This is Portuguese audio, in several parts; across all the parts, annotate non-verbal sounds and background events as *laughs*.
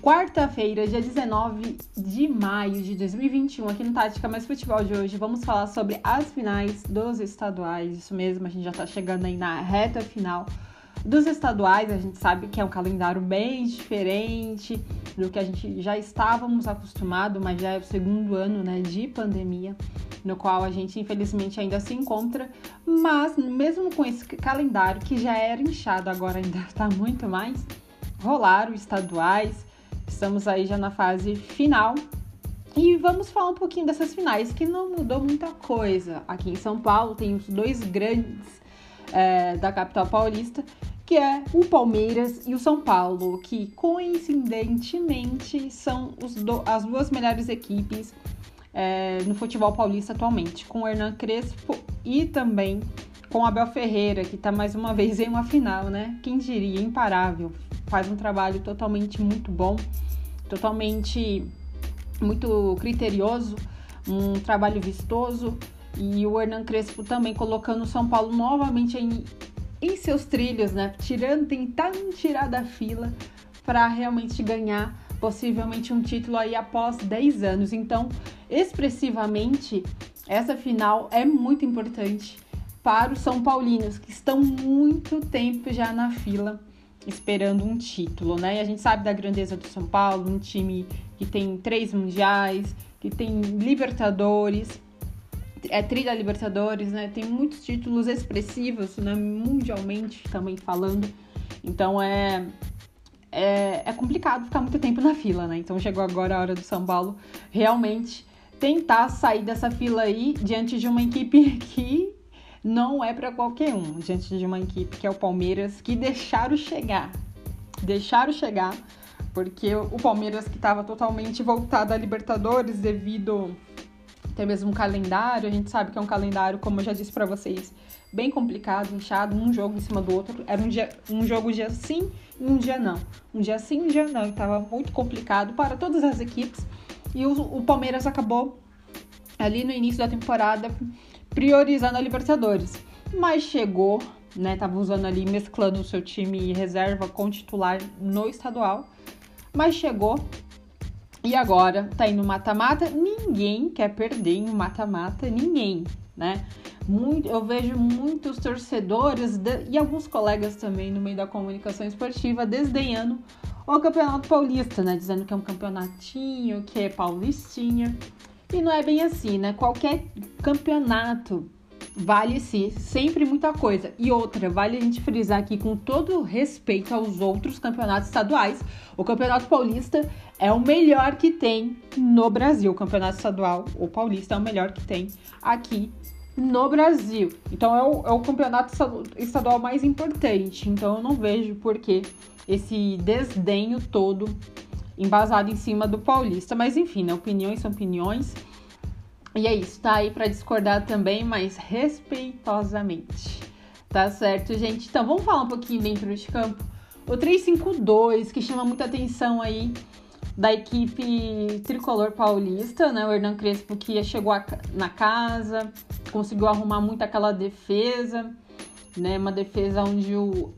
quarta-feira, dia 19 de maio de 2021, aqui no Tática Mais Futebol de hoje, vamos falar sobre as finais dos estaduais. Isso mesmo, a gente já tá chegando aí na reta final dos estaduais. A gente sabe que é um calendário bem diferente do que a gente já estávamos acostumados, mas já é o segundo ano né, de pandemia, no qual a gente infelizmente ainda se encontra. Mas mesmo com esse calendário que já era inchado, agora ainda está *laughs* muito mais, rolaram estaduais Estamos aí já na fase final e vamos falar um pouquinho dessas finais que não mudou muita coisa. Aqui em São Paulo tem os dois grandes é, da capital paulista, que é o Palmeiras e o São Paulo, que coincidentemente são do, as duas melhores equipes é, no futebol paulista atualmente, com o Hernan Crespo e também com Abel Ferreira, que está mais uma vez em uma final, né? Quem diria, imparável, faz um trabalho totalmente muito bom, totalmente muito criterioso, um trabalho vistoso. E o Hernan Crespo também colocando o São Paulo novamente em, em seus trilhos, né? Tirando, tentando tirar da fila para realmente ganhar possivelmente um título aí após 10 anos. Então, expressivamente, essa final é muito importante para os São Paulinos, que estão muito tempo já na fila esperando um título, né? E a gente sabe da grandeza do São Paulo, um time que tem três mundiais, que tem Libertadores, é trilha Libertadores, né? Tem muitos títulos expressivos, né? Mundialmente também falando. Então é, é, é complicado ficar muito tempo na fila, né? Então chegou agora a hora do São Paulo realmente tentar sair dessa fila aí diante de uma equipe *laughs* que não é para qualquer um, diante de uma equipe que é o Palmeiras, que deixaram chegar. Deixaram chegar, porque o Palmeiras que estava totalmente voltado a Libertadores devido até mesmo um calendário, a gente sabe que é um calendário, como eu já disse para vocês, bem complicado, inchado, um jogo em cima do outro. Era um, dia, um jogo dia sim e um dia não. Um dia sim um dia não. E tava muito complicado para todas as equipes. E o, o Palmeiras acabou ali no início da temporada priorizando a Libertadores. Mas chegou, né? Tava usando ali, mesclando o seu time reserva com titular no estadual. Mas chegou e agora tá indo mata-mata. Ninguém quer perder em mata-mata, ninguém, né? Muito, eu vejo muitos torcedores de, e alguns colegas também no meio da comunicação esportiva desdenhando o Campeonato Paulista, né? Dizendo que é um campeonatinho, que é paulistinha. E não é bem assim, né? Qualquer campeonato vale sim, sempre muita coisa. E outra, vale a gente frisar aqui com todo respeito aos outros campeonatos estaduais, o Campeonato Paulista é o melhor que tem no Brasil. O Campeonato Estadual, o Paulista, é o melhor que tem aqui no Brasil. Então é o, é o campeonato estadual mais importante. Então eu não vejo por que esse desdenho todo embasado em cima do Paulista. Mas enfim, né? Opiniões são opiniões. E é isso, tá aí para discordar também, mas respeitosamente. Tá certo, gente? Então vamos falar um pouquinho dentro de campo. O 352, que chama muita atenção aí da equipe tricolor paulista, né? O Hernan Crespo que chegou na casa, conseguiu arrumar muito aquela defesa, né? Uma defesa onde o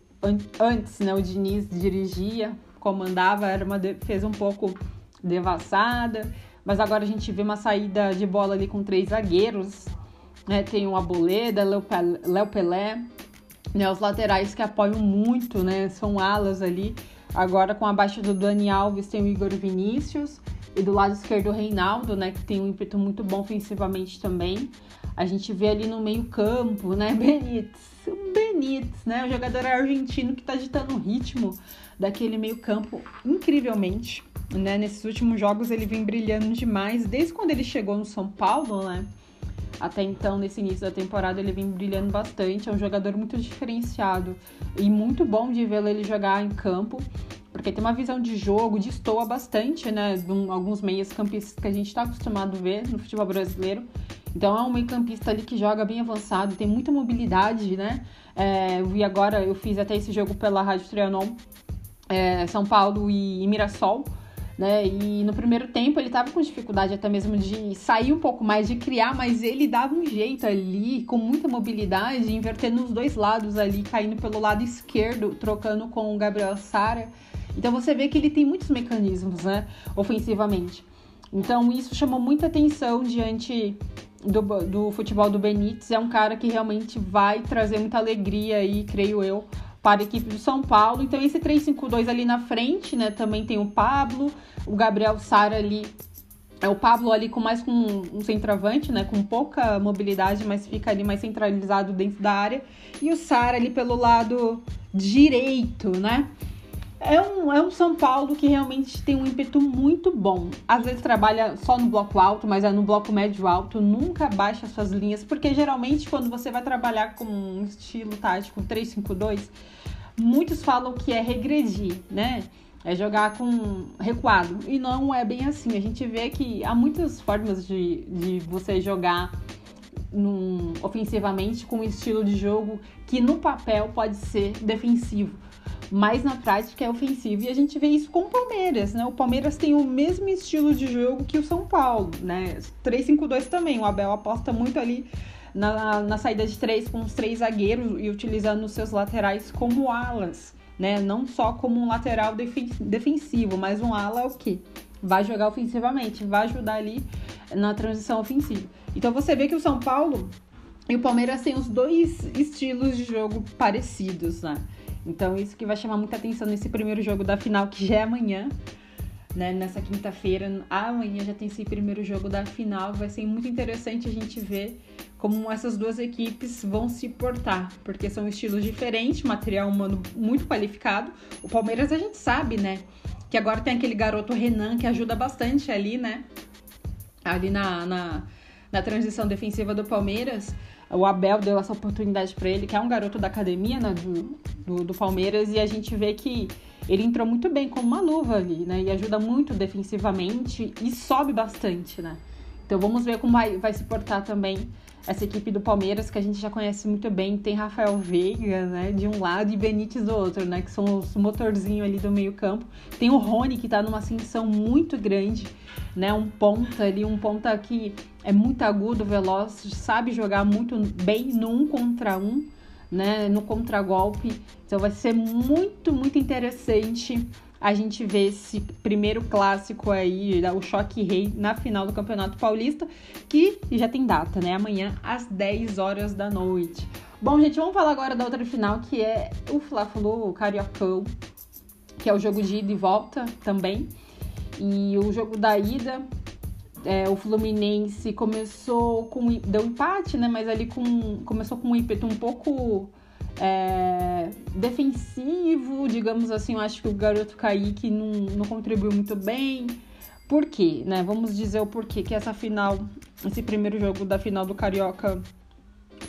antes, né, o Diniz dirigia, comandava, era uma defesa um pouco devassada, mas agora a gente vê uma saída de bola ali com três zagueiros, né? Tem o Aboleda, Léo Pelé, né? Os laterais que apoiam muito, né? São alas ali. Agora com a baixa do Dani Alves tem o Igor Vinícius e do lado esquerdo o Reinaldo, né? Que tem um ímpeto muito bom ofensivamente também. A gente vê ali no meio campo, né? *laughs* Benítez, Benítez, né? O jogador argentino que tá ditando o ritmo daquele meio-campo incrivelmente. Né? Nesses últimos jogos ele vem brilhando demais, desde quando ele chegou no São Paulo, né? Até então, nesse início da temporada, ele vem brilhando bastante. É um jogador muito diferenciado e muito bom de vê-lo ele jogar em campo, porque tem uma visão de jogo, destoa bastante, né? De um, alguns meias campistas que a gente está acostumado a ver no futebol brasileiro. Então é um meio campista ali que joga bem avançado, tem muita mobilidade, né? É, e agora eu fiz até esse jogo pela Rádio Trianon é, São Paulo e, e Mirassol. Né? E no primeiro tempo ele estava com dificuldade até mesmo de sair um pouco mais, de criar, mas ele dava um jeito ali, com muita mobilidade, invertendo os dois lados ali, caindo pelo lado esquerdo, trocando com o Gabriel Sara. Então você vê que ele tem muitos mecanismos, né, ofensivamente. Então isso chamou muita atenção diante do, do futebol do Benítez. É um cara que realmente vai trazer muita alegria aí, creio eu, para a equipe do São Paulo. Então esse 3-5-2 ali na frente, né, também tem o Pablo, o Gabriel Sara ali é o Pablo ali com mais com um centroavante, né? Com pouca mobilidade, mas fica ali mais centralizado dentro da área. E o Sara ali pelo lado direito, né? É um, é um São Paulo que realmente tem um ímpeto muito bom. Às vezes trabalha só no bloco alto, mas é no bloco médio alto, nunca baixa suas linhas, porque geralmente quando você vai trabalhar com um estilo tático 3-5-2, muitos falam que é regredir, né? É jogar com recuado. E não é bem assim. A gente vê que há muitas formas de, de você jogar num, ofensivamente com um estilo de jogo que no papel pode ser defensivo. Mas na prática é ofensivo. E a gente vê isso com o Palmeiras, né? O Palmeiras tem o mesmo estilo de jogo que o São Paulo, né? 3-5-2 também. O Abel aposta muito ali na, na saída de três com os três zagueiros e utilizando os seus laterais como alas né? Não só como um lateral defensivo, mas um ala o quê? Vai jogar ofensivamente, vai ajudar ali na transição ofensiva. Então você vê que o São Paulo e o Palmeiras têm os dois estilos de jogo parecidos, né? Então isso que vai chamar muita atenção nesse primeiro jogo da final, que já é amanhã, né? Nessa quinta-feira. Amanhã já tem esse primeiro jogo da final. Vai ser muito interessante a gente ver como essas duas equipes vão se portar, porque são estilos diferentes, material humano muito qualificado. O Palmeiras a gente sabe, né? Que agora tem aquele garoto Renan que ajuda bastante ali, né? Ali na, na, na transição defensiva do Palmeiras. O Abel deu essa oportunidade para ele, que é um garoto da academia né, do, do, do Palmeiras, e a gente vê que ele entrou muito bem como uma luva ali, né? E ajuda muito defensivamente e sobe bastante, né? Então vamos ver como vai, vai se portar também essa equipe do Palmeiras, que a gente já conhece muito bem. Tem Rafael Veiga, né, de um lado, e Benítez do outro, né, que são os motorzinhos ali do meio campo. Tem o Rony, que tá numa ascensão muito grande, né, um ponta ali, um ponta que é muito agudo, veloz, sabe jogar muito bem no um contra um, né, no contragolpe. Então vai ser muito, muito interessante a gente vê esse primeiro clássico aí, o Choque Rei, na final do Campeonato Paulista, que já tem data, né? Amanhã às 10 horas da noite. Bom, gente, vamos falar agora da outra final, que é o Fla-Flu, Cariocão, que é o jogo de ida e volta também. E o jogo da ida, é, o Fluminense começou com. deu empate, né? Mas ali com, começou com um ímpeto um pouco é, defensivo, digamos assim. Eu acho que o garoto Kaique não, não contribuiu muito bem. Por quê? Né? Vamos dizer o porquê que essa final, esse primeiro jogo da final do Carioca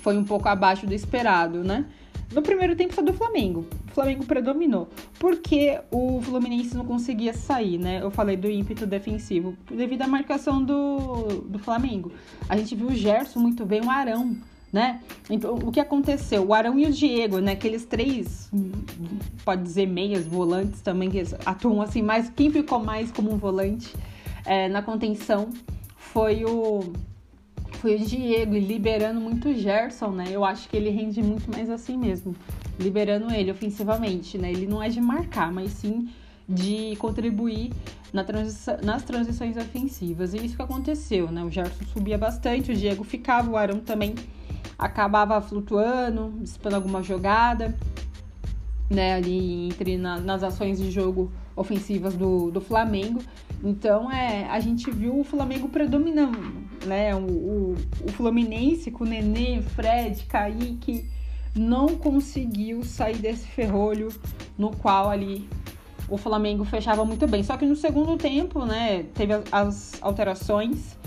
foi um pouco abaixo do esperado, né? No primeiro tempo foi do Flamengo. O Flamengo predominou. Porque o Fluminense não conseguia sair, né? Eu falei do ímpeto defensivo. Devido à marcação do, do Flamengo. A gente viu o Gerson muito bem, o Arão né? Então, o que aconteceu? O Arão e o Diego, né? Aqueles três, pode dizer meias, volantes também, que atuam assim, mas quem ficou mais como um volante é, na contenção foi o foi o Diego, liberando muito o Gerson, né? Eu acho que ele rende muito mais assim mesmo, liberando ele ofensivamente, né? Ele não é de marcar, mas sim de contribuir na nas transições ofensivas. E isso que aconteceu, né? O Gerson subia bastante, o Diego ficava, o Arão também acabava flutuando, disputando alguma jogada, né, ali entre na, nas ações de jogo ofensivas do, do Flamengo. Então, é, a gente viu o Flamengo predominando, né? O, o, o Fluminense com Nenê, Fred, Kaique não conseguiu sair desse ferrolho no qual ali o Flamengo fechava muito bem. Só que no segundo tempo, né, teve as alterações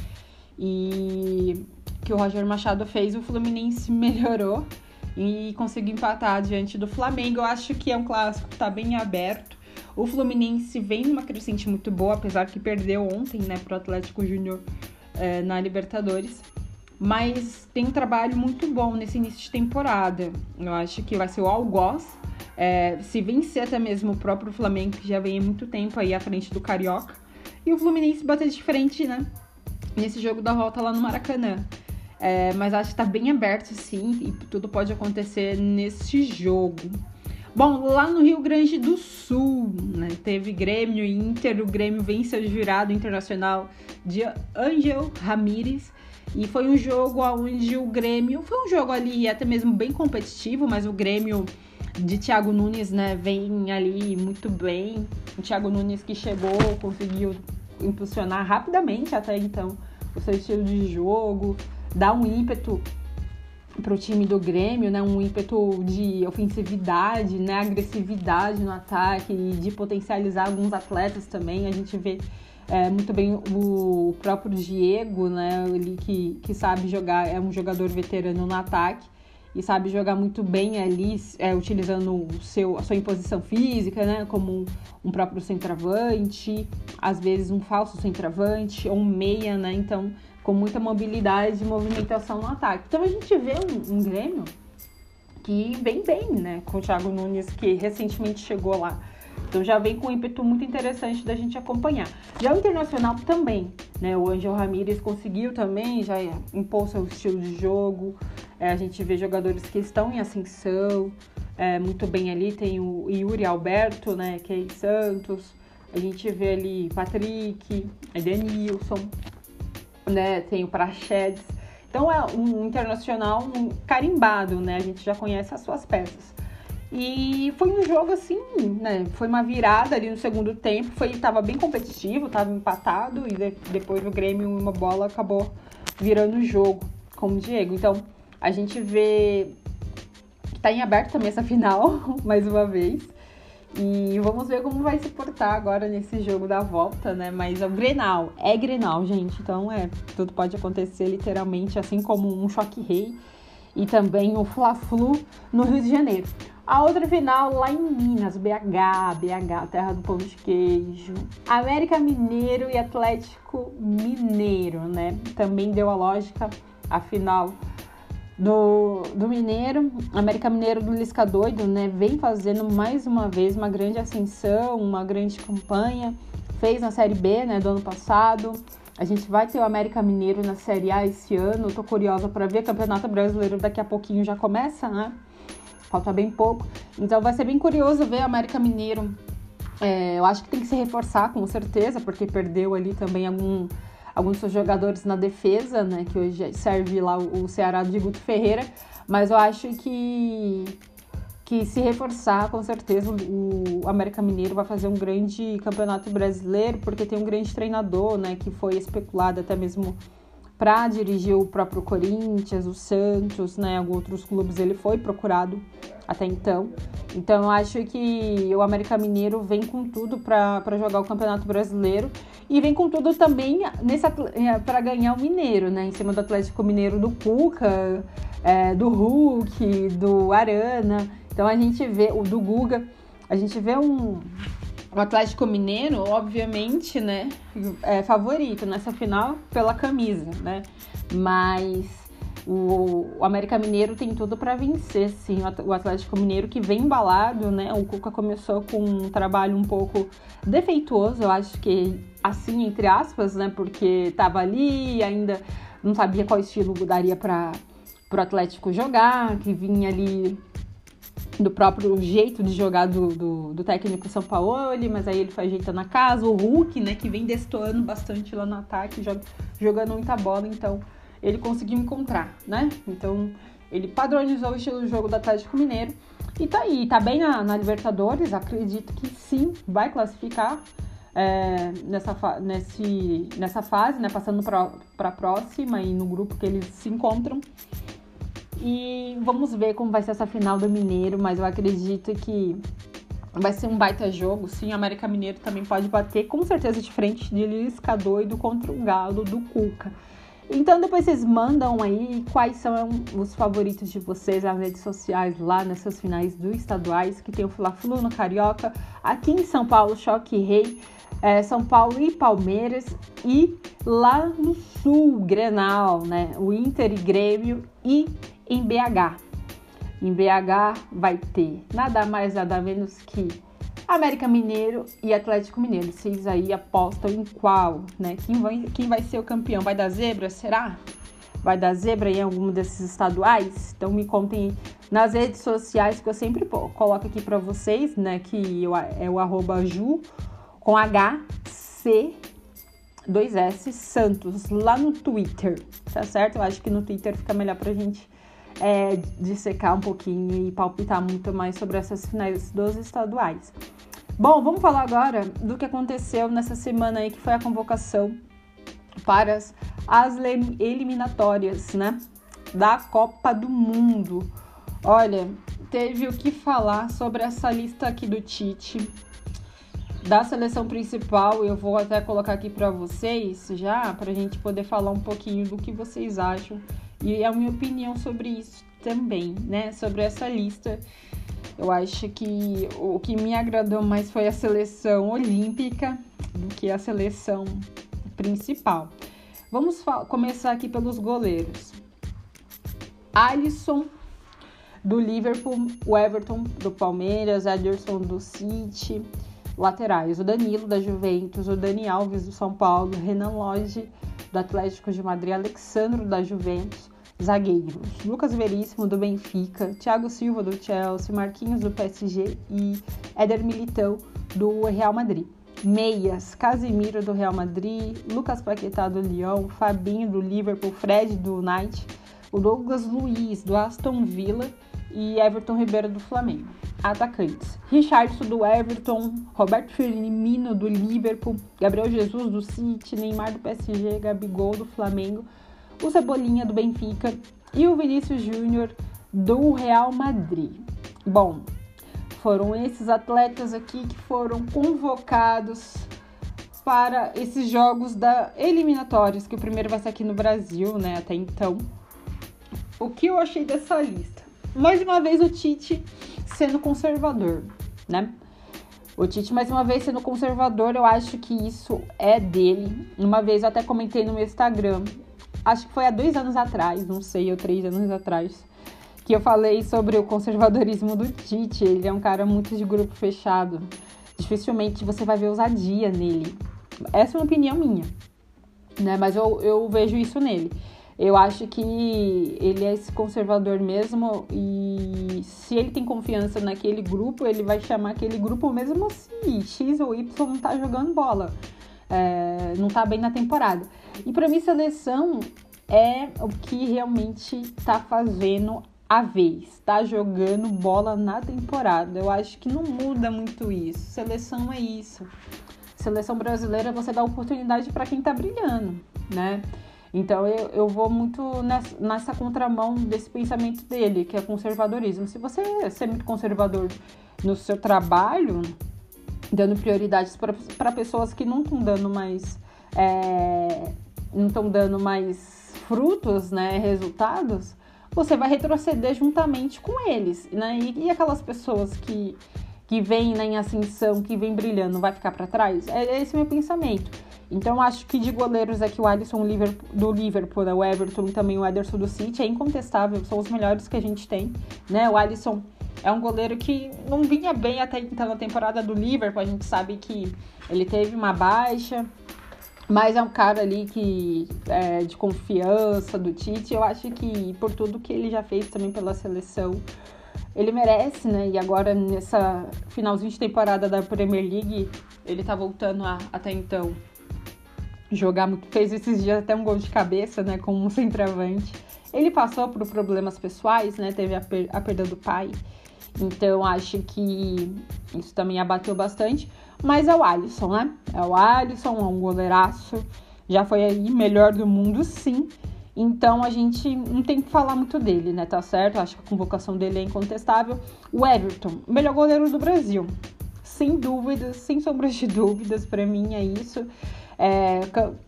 e que o Roger Machado fez, o Fluminense *laughs* melhorou e conseguiu empatar diante do Flamengo. Eu acho que é um clássico que está bem aberto. O Fluminense vem numa crescente muito boa, apesar que perdeu ontem, né, pro Atlético Júnior é, na Libertadores. Mas tem um trabalho muito bom nesse início de temporada. Eu acho que vai ser o algoz. É, se vencer até mesmo o próprio Flamengo, que já vem há muito tempo aí à frente do Carioca. E o Fluminense bater de frente, né? Nesse jogo da volta lá no Maracanã. É, mas acho que tá bem aberto, sim, e tudo pode acontecer nesse jogo. Bom, lá no Rio Grande do Sul, né, teve Grêmio e Inter. O Grêmio venceu o jurado internacional de Angel Ramírez. E foi um jogo onde o Grêmio. Foi um jogo ali até mesmo bem competitivo, mas o Grêmio de Thiago Nunes, né, vem ali muito bem. O Thiago Nunes que chegou, conseguiu impulsionar rapidamente até então o seu estilo de jogo, dar um ímpeto para o time do Grêmio, né, um ímpeto de ofensividade, né, agressividade no ataque e de potencializar alguns atletas também. A gente vê é, muito bem o próprio Diego, né, ele que, que sabe jogar, é um jogador veterano no ataque e sabe jogar muito bem ali, é, utilizando o seu, a sua imposição física, né? Como um, um, próprio centroavante, às vezes um falso centroavante ou um meia, né? Então, com muita mobilidade e movimentação no ataque. Então, a gente vê um, um Grêmio que vem bem, né? Com o Thiago Nunes, que recentemente chegou lá. Então já vem com um ímpeto muito interessante da gente acompanhar. Já o Internacional também, né? O Angel Ramírez conseguiu também, já impôs seu estilo de jogo. É, a gente vê jogadores que estão em ascensão, é, muito bem ali. Tem o Yuri Alberto, né? Que é em Santos. A gente vê ali Patrick, Edenilson, né? Tem o Prachedes. Então é um internacional carimbado, né? A gente já conhece as suas peças. E foi um jogo assim, né? Foi uma virada ali no segundo tempo. Foi, tava bem competitivo, tava empatado e de, depois o Grêmio uma bola acabou virando o jogo com o Diego. Então a gente vê que tá em aberto também essa final, *laughs* mais uma vez. E vamos ver como vai se portar agora nesse jogo da volta, né? Mas é o Grenal, é Grenal, gente. Então é, tudo pode acontecer literalmente, assim como um choque rei e também o Fla-Flu no Rio de Janeiro. A outra final lá em Minas, BH, BH, terra do pão de queijo. América Mineiro e Atlético Mineiro, né? Também deu a lógica a final do, do Mineiro. América Mineiro do Lisca Doido, né? Vem fazendo mais uma vez uma grande ascensão, uma grande campanha. Fez na Série B, né, do ano passado. A gente vai ter o América Mineiro na Série A esse ano. tô curiosa para ver. Campeonato Brasileiro daqui a pouquinho já começa, né? falta bem pouco. Então vai ser bem curioso ver o América Mineiro. É, eu acho que tem que se reforçar com certeza, porque perdeu ali também algum, alguns seus jogadores na defesa, né? Que hoje serve lá o, Ceará de Guto Ferreira. Mas eu acho que que se reforçar, com certeza o América Mineiro vai fazer um grande campeonato brasileiro, porque tem um grande treinador, né, que foi especulado até mesmo para dirigir o próprio Corinthians, o Santos, né, outros clubes, ele foi procurado até então. Então eu acho que o América Mineiro vem com tudo para jogar o Campeonato Brasileiro e vem com tudo também para é, ganhar o Mineiro, né, em cima do Atlético Mineiro do Cuca, é, do Hulk, do Arana. Então a gente vê o do Guga, a gente vê um o Atlético Mineiro, obviamente, né, é favorito nessa final pela camisa, né? Mas o, o América Mineiro tem tudo para vencer, sim. O Atlético Mineiro que vem embalado, né? O Cuca começou com um trabalho um pouco defeituoso, eu acho que assim entre aspas, né? Porque tava ali e ainda não sabia qual estilo daria para o Atlético jogar, que vinha ali do próprio jeito de jogar do, do, do, técnico São Paulo, mas aí ele foi ajeitando a casa, o Hulk, né, que vem destoando bastante lá no ataque, joga, jogando muita bola, então ele conseguiu encontrar, né? Então ele padronizou o estilo de jogo do Atlético Mineiro e tá aí, tá bem na, na Libertadores, acredito que sim, vai classificar é, nessa, nesse, nessa fase, né, passando para a próxima e no grupo que eles se encontram. E vamos ver como vai ser essa final do Mineiro, mas eu acredito que vai ser um baita jogo. Sim, o América Mineiro também pode bater com certeza de frente de Lisca doido contra o Galo do Cuca. Então depois vocês mandam aí quais são os favoritos de vocês nas redes sociais lá nessas finais do estaduais, que tem o Fla-Flu no Carioca, aqui em São Paulo, Choque Rei, é, São Paulo e Palmeiras, e lá no Sul, Grenal, né? O Inter e Grêmio e em BH. Em BH vai ter nada mais, nada menos que América Mineiro e Atlético Mineiro. Vocês aí apostam em qual, né? Quem vai, quem vai ser o campeão? Vai dar zebra? Será? vai dar zebra em algum desses estaduais? Então me contem nas redes sociais que eu sempre coloco aqui para vocês, né? Que é o arroba Ju com H C 2S Santos lá no Twitter, tá certo? Eu acho que no Twitter fica melhor pra gente é, dissecar um pouquinho e palpitar muito mais sobre essas finais dos estaduais. Bom, vamos falar agora do que aconteceu nessa semana aí, que foi a convocação para as, as eliminatórias, né? Da Copa do Mundo. Olha, teve o que falar sobre essa lista aqui do Tite. Da seleção principal, eu vou até colocar aqui para vocês já, para a gente poder falar um pouquinho do que vocês acham e a minha opinião sobre isso também, né? Sobre essa lista. Eu acho que o que me agradou mais foi a seleção olímpica do que a seleção principal. Vamos começar aqui pelos goleiros. Alisson do Liverpool, o Everton do Palmeiras, Ederson do City, laterais, o Danilo da Juventus, o Dani Alves do São Paulo, Renan Lodge do Atlético de Madrid, Alexandro da Juventus, zagueiros, Lucas Veríssimo do Benfica, Thiago Silva do Chelsea, Marquinhos do PSG e Éder Militão do Real Madrid. Meias, Casemiro do Real Madrid, Lucas Paquetá do Lyon, Fabinho do Liverpool, Fred do United, o Douglas Luiz do Aston Villa e Everton Ribeiro do Flamengo. Atacantes: Richardson do Everton, Roberto Firmino do Liverpool, Gabriel Jesus do City, Neymar do PSG, Gabigol do Flamengo, o Cebolinha do Benfica e o Vinícius Júnior do Real Madrid. Bom, foram esses atletas aqui que foram convocados para esses jogos da eliminatórios, que o primeiro vai ser aqui no Brasil, né, até então. O que eu achei dessa lista? Mais uma vez o Tite sendo conservador, né? O Tite, mais uma vez, sendo conservador, eu acho que isso é dele. Uma vez eu até comentei no meu Instagram, acho que foi há dois anos atrás, não sei, ou três anos atrás, que eu falei sobre o conservadorismo do Tite. Ele é um cara muito de grupo fechado. Dificilmente você vai ver ousadia nele. Essa é uma opinião minha, né? Mas eu, eu vejo isso nele. Eu acho que ele é esse conservador mesmo e se ele tem confiança naquele grupo, ele vai chamar aquele grupo mesmo se X ou Y não tá jogando bola, é, não tá bem na temporada. E para mim, seleção é o que realmente tá fazendo a vez, tá jogando bola na temporada. Eu acho que não muda muito isso. Seleção é isso. Seleção brasileira você dá oportunidade para quem tá brilhando, né? Então eu, eu vou muito nessa, nessa contramão desse pensamento dele, que é conservadorismo. Se você é ser muito conservador no seu trabalho, dando prioridades para pessoas que não estão dando mais. É, não estão dando mais frutos, né, resultados, você vai retroceder juntamente com eles, né? E, e aquelas pessoas que, que vêm né, em ascensão, que vêm brilhando, vai ficar para trás? É esse é o meu pensamento. Então, acho que de goleiros aqui, o Alisson do Liverpool, né, o Everton e também o Ederson do City é incontestável, são os melhores que a gente tem, né? O Alisson é um goleiro que não vinha bem até então na temporada do Liverpool, a gente sabe que ele teve uma baixa, mas é um cara ali que é de confiança do Tite. Eu acho que por tudo que ele já fez também pela seleção, ele merece, né? E agora nessa finalzinho de temporada da Premier League, ele tá voltando a até então jogar muito. Fez esses dias até um gol de cabeça, né? Como um centroavante. Ele passou por problemas pessoais, né? Teve a, per a perda do pai. Então acho que isso também abateu bastante. Mas é o Alisson, né? É o Alisson, é um goleiraço. Já foi aí melhor do mundo, sim. Então a gente não tem que falar muito dele, né? Tá certo? Acho que a convocação dele é incontestável. O Everton, melhor goleiro do Brasil. Sem dúvidas, sem sombras de dúvidas, para mim é isso. É,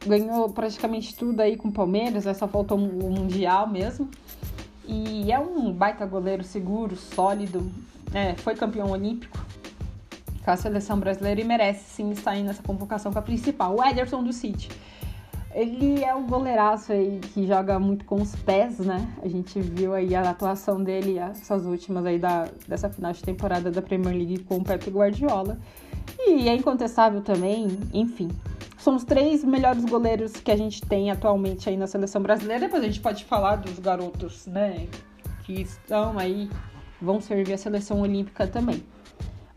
ganhou praticamente tudo aí com o Palmeiras, né? só faltou o Mundial mesmo. E é um baita goleiro seguro, sólido. É, foi campeão olímpico com a seleção brasileira e merece sim estar aí nessa convocação com a principal, o Ederson do City. Ele é um goleiraço aí que joga muito com os pés, né? A gente viu aí a atuação dele, essas últimas aí da, dessa final de temporada da Premier League com o Pep Guardiola. E é incontestável também, enfim. São os três melhores goleiros que a gente tem atualmente aí na seleção brasileira. Depois a gente pode falar dos garotos, né? Que estão aí, vão servir a seleção olímpica também.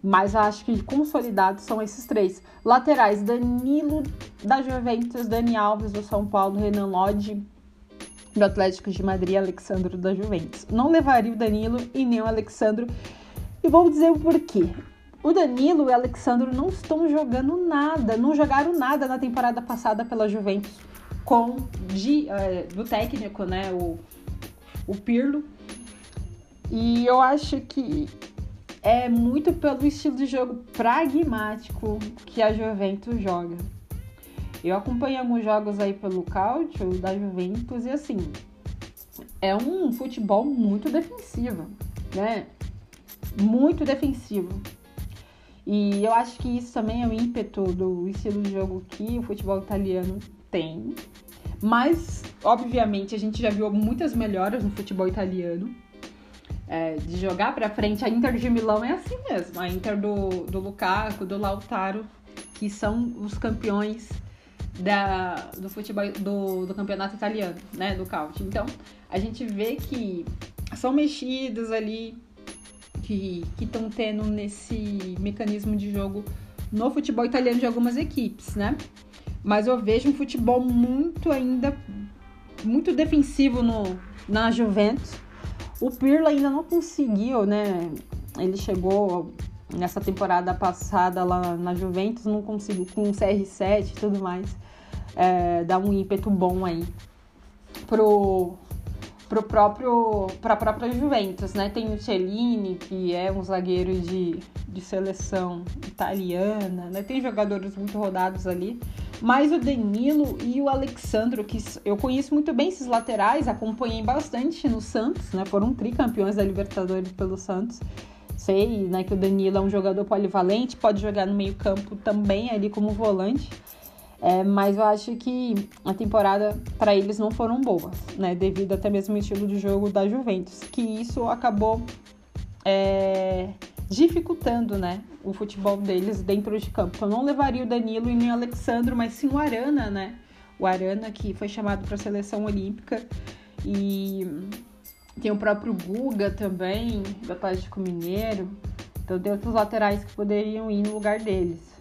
Mas acho que consolidados são esses três. Laterais: Danilo da Juventus, Dani Alves do São Paulo, Renan Lodge do Atlético de Madrid, Alexandro da Juventus. Não levaria o Danilo e nem o Alexandro. E vou dizer o porquê. O Danilo e o Alexandro não estão jogando nada, não jogaram nada na temporada passada pela Juventus com de, uh, do técnico, né, o, o Pirlo. E eu acho que é muito pelo estilo de jogo pragmático que a Juventus joga. Eu acompanhei alguns jogos aí pelo Cautio da Juventus e assim, é um futebol muito defensivo, né? Muito defensivo. E eu acho que isso também é o ímpeto do estilo de jogo que o futebol italiano tem. Mas, obviamente, a gente já viu muitas melhoras no futebol italiano. É, de jogar para frente, a Inter de Milão é assim mesmo. A Inter do, do Lukaku, do Lautaro, que são os campeões da, do futebol do, do campeonato italiano, né? Do Caute. Então, a gente vê que são mexidos ali que estão tendo nesse mecanismo de jogo no futebol italiano de algumas equipes, né? Mas eu vejo um futebol muito ainda muito defensivo no, na Juventus. O Pirlo ainda não conseguiu, né? Ele chegou nessa temporada passada lá na Juventus, não conseguiu com o CR7 e tudo mais, é, dar um ímpeto bom aí pro pro próprio para a própria Juventus, né? Tem o Cellini, que é um zagueiro de, de seleção italiana, né? Tem jogadores muito rodados ali, mas o Danilo e o Alexandro, que eu conheço muito bem esses laterais, acompanhei bastante no Santos, né? Foram tricampeões da Libertadores pelo Santos. Sei, né, que o Danilo é um jogador polivalente, pode jogar no meio-campo também ali como volante. É, mas eu acho que a temporada para eles não foram boas, né? Devido até mesmo ao estilo de jogo da Juventus, que isso acabou é, dificultando, né? O futebol deles dentro de campo. Eu não levaria o Danilo e nem o Alexandro, mas sim o Arana, né? O Arana que foi chamado para a seleção olímpica e tem o próprio Guga também, do Atlético Mineiro. Então tem outros laterais que poderiam ir no lugar deles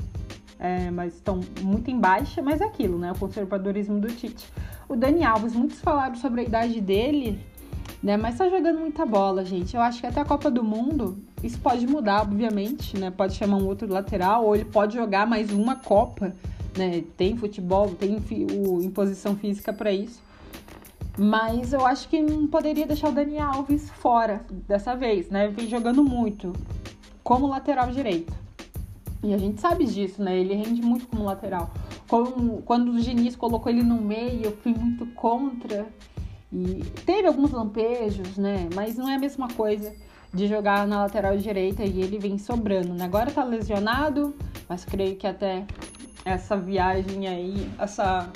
é, mas estão muito em baixa, mas é aquilo, né? O conservadorismo do Tite. O Dani Alves, muitos falaram sobre a idade dele, né? Mas tá jogando muita bola, gente. Eu acho que até a Copa do Mundo, isso pode mudar, obviamente, né? Pode chamar um outro lateral, ou ele pode jogar mais uma Copa, né? Tem futebol, tem o, imposição física para isso. Mas eu acho que não poderia deixar o Dani Alves fora dessa vez, né? Vem jogando muito como lateral direito. E a gente sabe disso, né? Ele rende muito como lateral. Como, quando o Diniz colocou ele no meio, eu fui muito contra. E teve alguns lampejos, né? Mas não é a mesma coisa de jogar na lateral direita e ele vem sobrando, né? Agora tá lesionado, mas creio que até essa viagem aí, essa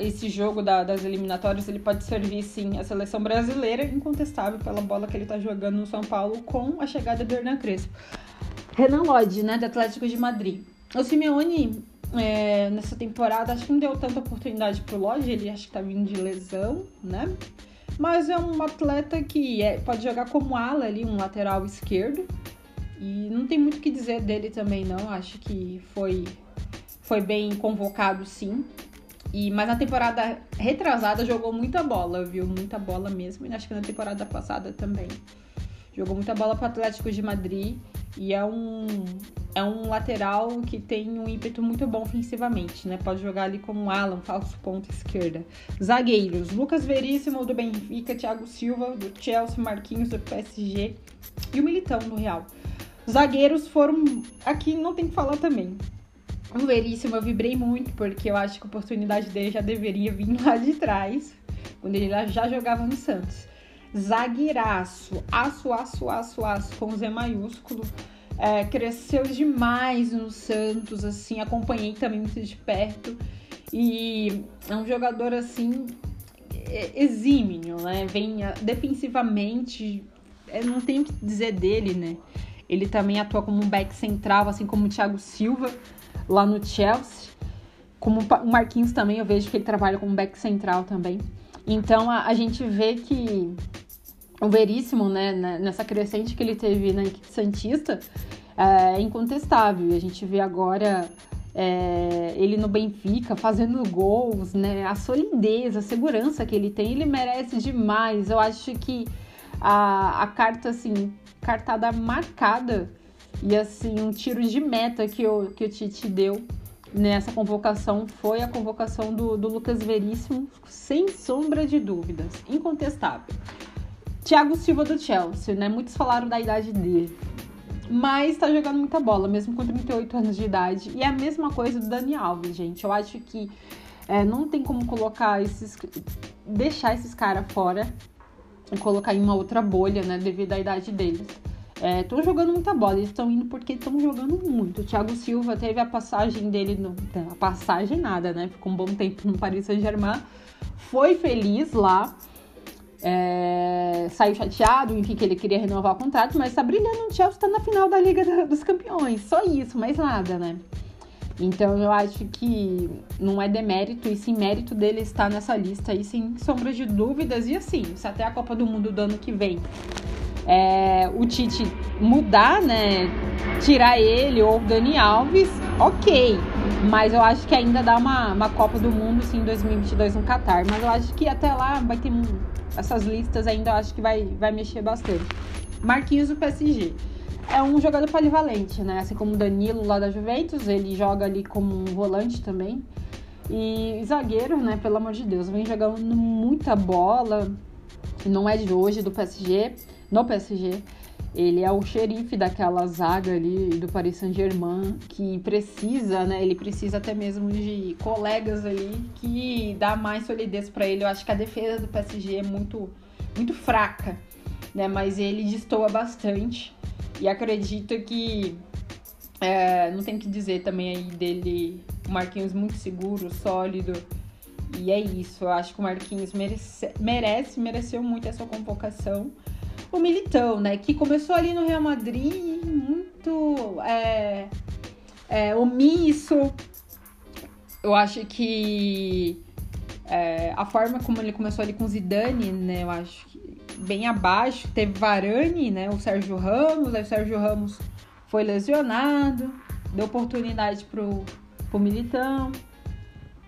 esse jogo da, das eliminatórias, ele pode servir sim a seleção brasileira, incontestável pela bola que ele tá jogando no São Paulo com a chegada do Hernan Crespo. Renan Lodge, né, do Atlético de Madrid. O Simeone, é, nessa temporada, acho que não deu tanta oportunidade pro Lodge, ele acho que tá vindo de lesão, né? Mas é um atleta que é, pode jogar como ala ali, um lateral esquerdo. E não tem muito o que dizer dele também, não. Acho que foi, foi bem convocado, sim. E, mas na temporada retrasada jogou muita bola, viu? Muita bola mesmo. E acho que na temporada passada também. Jogou muita bola pro Atlético de Madrid. E é um, é um lateral que tem um ímpeto muito bom ofensivamente, né? Pode jogar ali como Alan, falso ponto esquerda. Zagueiros: Lucas Veríssimo do Benfica, Thiago Silva do Chelsea, Marquinhos do PSG e o Militão do Real. Zagueiros foram. Aqui não tem que falar também. O Veríssimo eu vibrei muito, porque eu acho que a oportunidade dele já deveria vir *laughs* lá de trás, quando ele já jogava no Santos zagueiraço, aço, aço, aço, aço, com Z maiúsculo. É, cresceu demais no Santos, assim, acompanhei também muito de perto. E é um jogador, assim, exímio, né? Vem ah, defensivamente, não tenho o que dizer dele, né? Ele também atua como um back central, assim como o Thiago Silva, lá no Chelsea. Como o Marquinhos também, eu vejo que ele trabalha como back central também. Então a, a gente vê que o Veríssimo, né, nessa crescente que ele teve na equipe Santista, é incontestável. A gente vê agora é, ele no Benfica fazendo gols, né? A solidez, a segurança que ele tem, ele merece demais. Eu acho que a, a carta, assim, cartada marcada e assim, um tiro de meta que o, que o Tite deu nessa convocação foi a convocação do, do Lucas Veríssimo, sem sombra de dúvidas, incontestável. Thiago Silva do Chelsea, né? Muitos falaram da idade dele. Mas tá jogando muita bola, mesmo com 38 anos de idade. E é a mesma coisa do Dani Alves, gente. Eu acho que é, não tem como colocar esses. deixar esses caras fora e colocar em uma outra bolha, né? Devido à idade deles. Estão é, jogando muita bola, eles estão indo porque estão jogando muito. O Thiago Silva teve a passagem dele, no, a passagem nada, né? Ficou um bom tempo no Paris Saint-Germain. Foi feliz lá. É, saiu chateado, enfim, que ele queria renovar o contrato, mas tá brilhando no Chelsea, tá na final da Liga dos Campeões. Só isso, mais nada, né? Então eu acho que não é demérito e sim mérito dele estar nessa lista aí, sem sombra de dúvidas. E assim, se até a Copa do Mundo do ano que vem é, o Tite mudar, né? Tirar ele ou o Dani Alves, ok. Mas eu acho que ainda dá uma, uma Copa do Mundo, sim, em 2022 no Qatar. Mas eu acho que até lá vai ter essas listas ainda, eu acho que vai, vai mexer bastante. Marquinhos do PSG. É um jogador polivalente, né? Assim como o Danilo lá da Juventus, ele joga ali como um volante também. E zagueiro, né? Pelo amor de Deus, vem jogando muita bola. Não é de hoje do PSG no PSG. Ele é o xerife daquela zaga ali do Paris Saint-Germain que precisa, né? Ele precisa até mesmo de colegas ali que dá mais solidez para ele. Eu acho que a defesa do PSG é muito, muito fraca, né? Mas ele destoa bastante e acredito que é, não tem que dizer também aí dele, o Marquinhos muito seguro, sólido. E é isso, eu acho que o Marquinhos merece, merece mereceu muito essa convocação o Militão, né? Que começou ali no Real Madrid muito é, é, omisso. Eu acho que é, a forma como ele começou ali com o Zidane, né? Eu acho que bem abaixo. Teve Varane, né? O Sérgio Ramos. Aí o Sérgio Ramos foi lesionado. Deu oportunidade pro, pro Militão.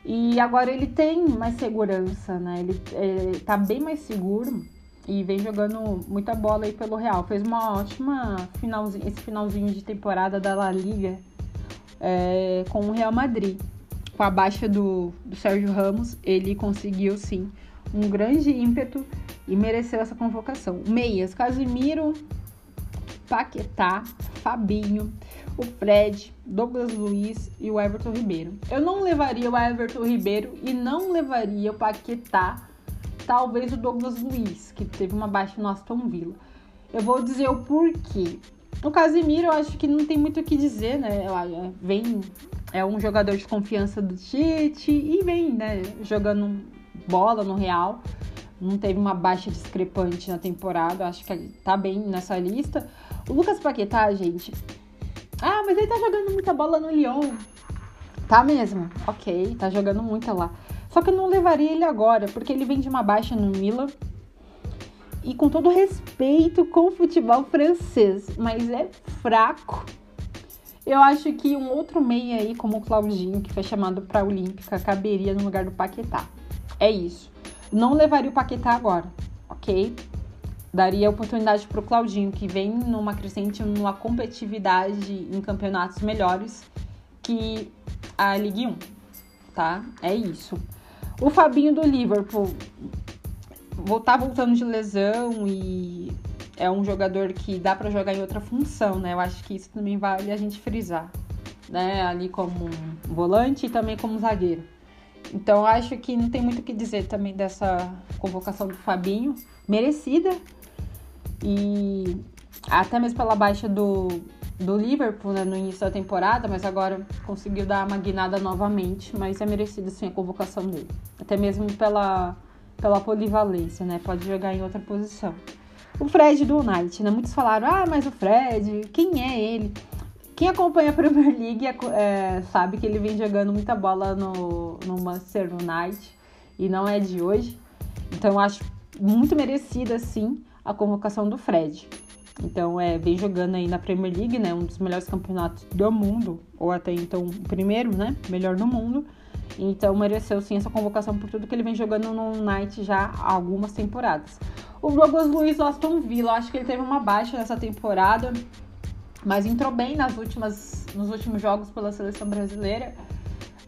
E agora ele tem mais segurança, né? Ele, ele tá bem mais seguro e vem jogando muita bola aí pelo Real. Fez uma ótima finalzinho, esse finalzinho de temporada da La Liga é, com o Real Madrid. Com a baixa do, do Sérgio Ramos, ele conseguiu sim um grande ímpeto e mereceu essa convocação. Meias, Casimiro, Paquetá, Fabinho, o Fred, Douglas Luiz e o Everton Ribeiro. Eu não levaria o Everton Ribeiro e não levaria o Paquetá talvez o Douglas Luiz, que teve uma baixa no Aston Villa. Eu vou dizer o porquê. O Casimiro, eu acho que não tem muito o que dizer, né? É, vem, é um jogador de confiança do Tite e vem, né, jogando bola no Real. Não teve uma baixa discrepante na temporada, acho que tá bem nessa lista. O Lucas Paquetá, gente. Ah, mas ele tá jogando muita bola no Lyon. Tá mesmo, ok, tá jogando muita lá. Só que eu não levaria ele agora, porque ele vem de uma baixa no Milan. E com todo respeito com o futebol francês, mas é fraco. Eu acho que um outro meia aí, como o Claudinho, que foi chamado para a Olímpica, caberia no lugar do Paquetá. É isso. Não levaria o Paquetá agora, ok? Daria oportunidade para o Claudinho, que vem numa crescente, numa competitividade em campeonatos melhores que a Ligue 1, tá? É isso. O Fabinho do Liverpool tá voltando de lesão e é um jogador que dá para jogar em outra função, né? Eu acho que isso também vale a gente frisar, né? Ali como volante e também como zagueiro. Então acho que não tem muito o que dizer também dessa convocação do Fabinho, merecida. E até mesmo pela baixa do, do Liverpool né, no início da temporada, mas agora conseguiu dar uma guinada novamente, mas é merecido sim a convocação dele. Até mesmo pela, pela polivalência, né? Pode jogar em outra posição. O Fred do United, né? Muitos falaram, ah, mas o Fred, quem é ele? Quem acompanha a Premier League é, sabe que ele vem jogando muita bola no, no Manchester United e não é de hoje. Então eu acho muito merecida, sim, a convocação do Fred. Então, é, vem jogando aí na Premier League, né? Um dos melhores campeonatos do mundo, ou até então o primeiro, né? Melhor do mundo. Então, mereceu sim essa convocação por tudo que ele vem jogando no Knight já há algumas temporadas. O Douglas Luiz Aston Villa, acho que ele teve uma baixa nessa temporada, mas entrou bem nas últimas, nos últimos jogos pela seleção brasileira.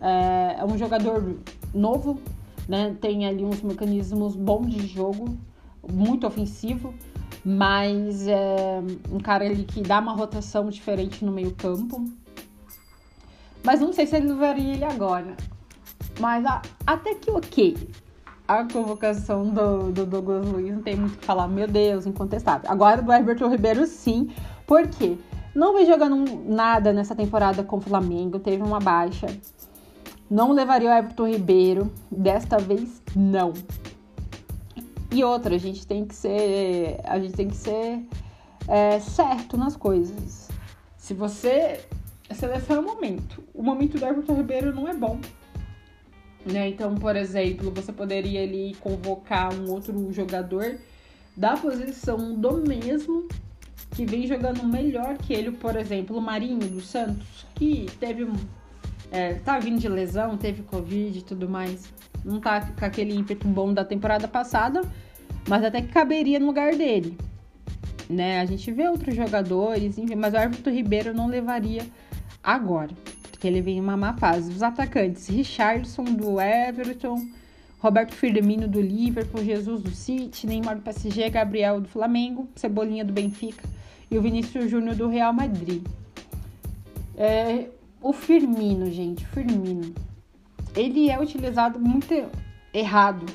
É, é um jogador novo, né? Tem ali uns mecanismos bons de jogo, muito ofensivo mas é um cara ali que dá uma rotação diferente no meio campo. Mas não sei se ele levaria ele agora. Mas a, até que ok. A convocação do, do, Douglas Luiz não tem muito o que falar. Meu Deus, incontestável. Agora do Herberto Ribeiro, sim. Por quê? Não vem jogando nada nessa temporada com o Flamengo. Teve uma baixa. Não levaria o Everton Ribeiro. Desta vez, não. E outra, a gente tem que ser. A gente tem que ser é, certo nas coisas. Se você. A seleção é o momento. O momento do Everton Ribeiro não é bom. Né? Então, por exemplo, você poderia ali convocar um outro jogador da posição do mesmo que vem jogando melhor que ele, por exemplo, o Marinho do Santos, que teve é, tá vindo de lesão, teve Covid e tudo mais não tá com aquele ímpeto bom da temporada passada, mas até que caberia no lugar dele. Né? A gente vê outros jogadores, mas o Everton Ribeiro não levaria agora, porque ele vem em uma má fase. Os atacantes, Richardson do Everton, Roberto Firmino do Liverpool, Jesus do City, Neymar do PSG, Gabriel do Flamengo, Cebolinha do Benfica e o Vinícius Júnior do Real Madrid. É, o Firmino, gente, Firmino ele é utilizado muito errado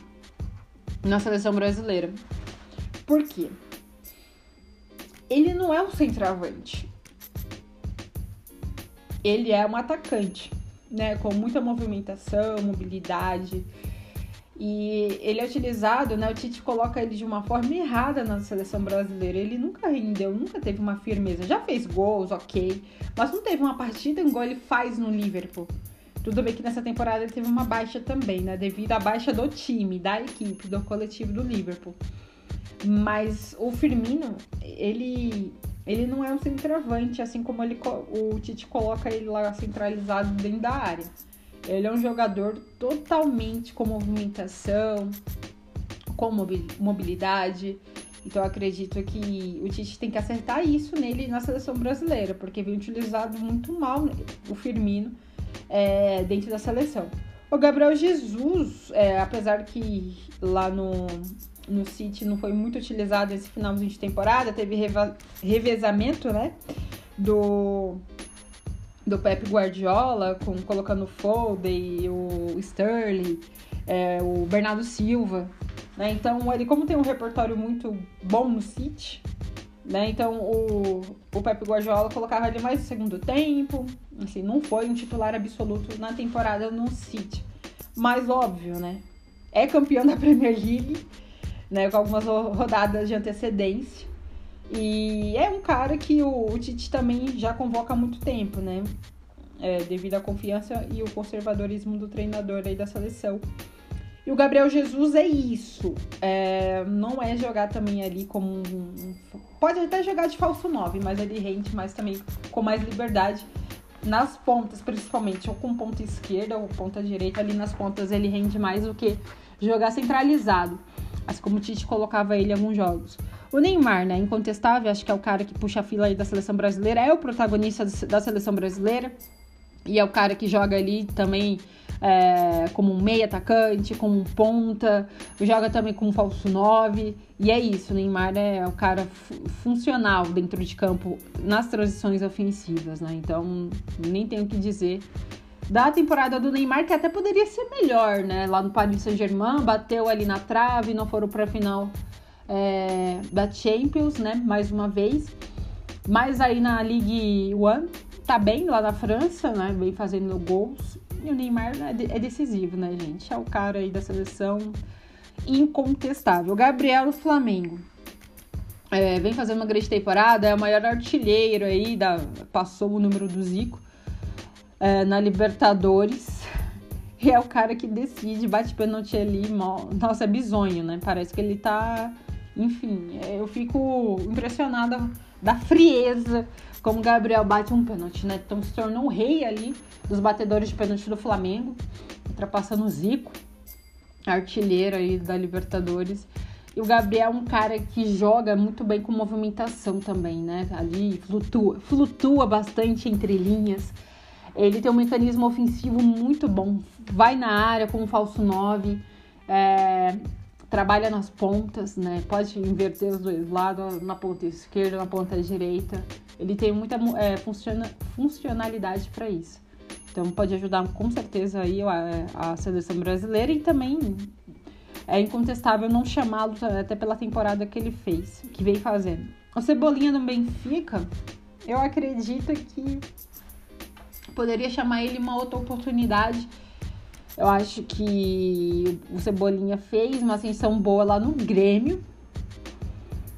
na seleção brasileira. Por quê? Ele não é um centroavante. Ele é um atacante, né? Com muita movimentação, mobilidade. E ele é utilizado, né? O Tite coloca ele de uma forma errada na seleção brasileira. Ele nunca rendeu, nunca teve uma firmeza. Já fez gols, ok. Mas não teve uma partida igual ele faz no Liverpool. Tudo bem que nessa temporada ele teve uma baixa também, né? Devido à baixa do time, da equipe, do coletivo do Liverpool. Mas o Firmino, ele, ele não é um centroavante, assim como ele, o Tite coloca ele lá centralizado dentro da área. Ele é um jogador totalmente com movimentação, com mobilidade. Então acredito que o Tite tem que acertar isso nele na seleção brasileira, porque vem utilizado muito mal o Firmino é, dentro da seleção. O Gabriel Jesus, é, apesar que lá no, no City não foi muito utilizado esse finalzinho de temporada, teve reva, revezamento, né? Do, do Pep Guardiola, com, colocando o Foden, o Sterling, é, o Bernardo Silva. Né? Então, ele, como tem um repertório muito bom no City, né? Então o, o Pep Guardiola colocava ele mais no segundo tempo. Assim, não foi um titular absoluto na temporada no City. Mas óbvio, né? É campeão da Premier League, né? Com algumas rodadas de antecedência. E é um cara que o, o Tite também já convoca há muito tempo, né? É, devido à confiança e o conservadorismo do treinador aí da seleção. E o Gabriel Jesus é isso. É, não é jogar também ali como um. Pode até jogar de falso 9, mas ele rende mais também com mais liberdade nas pontas, principalmente, ou com ponta esquerda ou ponta direita. Ali nas pontas ele rende mais do que jogar centralizado. Assim como o Tite colocava ele em alguns jogos. O Neymar, né? Incontestável, acho que é o cara que puxa a fila aí da seleção brasileira, é o protagonista da seleção brasileira. E é o cara que joga ali também é, como um meio atacante, como um ponta, joga também como um falso 9. E é isso, Neymar é o cara funcional dentro de campo nas transições ofensivas, né? Então, nem tenho o que dizer da temporada do Neymar, que até poderia ser melhor, né? Lá no Paris Saint-Germain, bateu ali na trave, não foram para a final é, da Champions, né? Mais uma vez. Mas aí na Ligue One, tá bem lá na França, né? Vem fazendo gols. E o Neymar é, é decisivo, né, gente? É o cara aí da seleção incontestável. Gabriel Flamengo. é, vem fazendo uma grande temporada, é o maior artilheiro aí, da, passou o número do Zico é, na Libertadores. *laughs* E é o cara que decide, bate pênalti ali, nossa, é bizonho, né? Parece que ele tá. Enfim, eu fico impressionada da frieza como Gabriel bate um pênalti, né? Então se tornou o rei ali dos batedores de pênalti do Flamengo, ultrapassando o Zico, artilheiro aí da Libertadores. E o Gabriel é um cara que joga muito bem com movimentação também, né? Ali flutua, flutua bastante entre linhas. Ele tem um mecanismo ofensivo muito bom. Vai na área com o falso 9, é, trabalha nas pontas, né? Pode inverter os dois lados, na ponta esquerda, na ponta direita. Ele tem muita é, funciona, funcionalidade para isso. Então pode ajudar com certeza aí a, a seleção brasileira e também é incontestável não chamá-lo até pela temporada que ele fez, que vem fazendo. O Cebolinha no Benfica, eu acredito que poderia chamar ele uma outra oportunidade. Eu acho que o Cebolinha fez uma ascensão boa lá no Grêmio,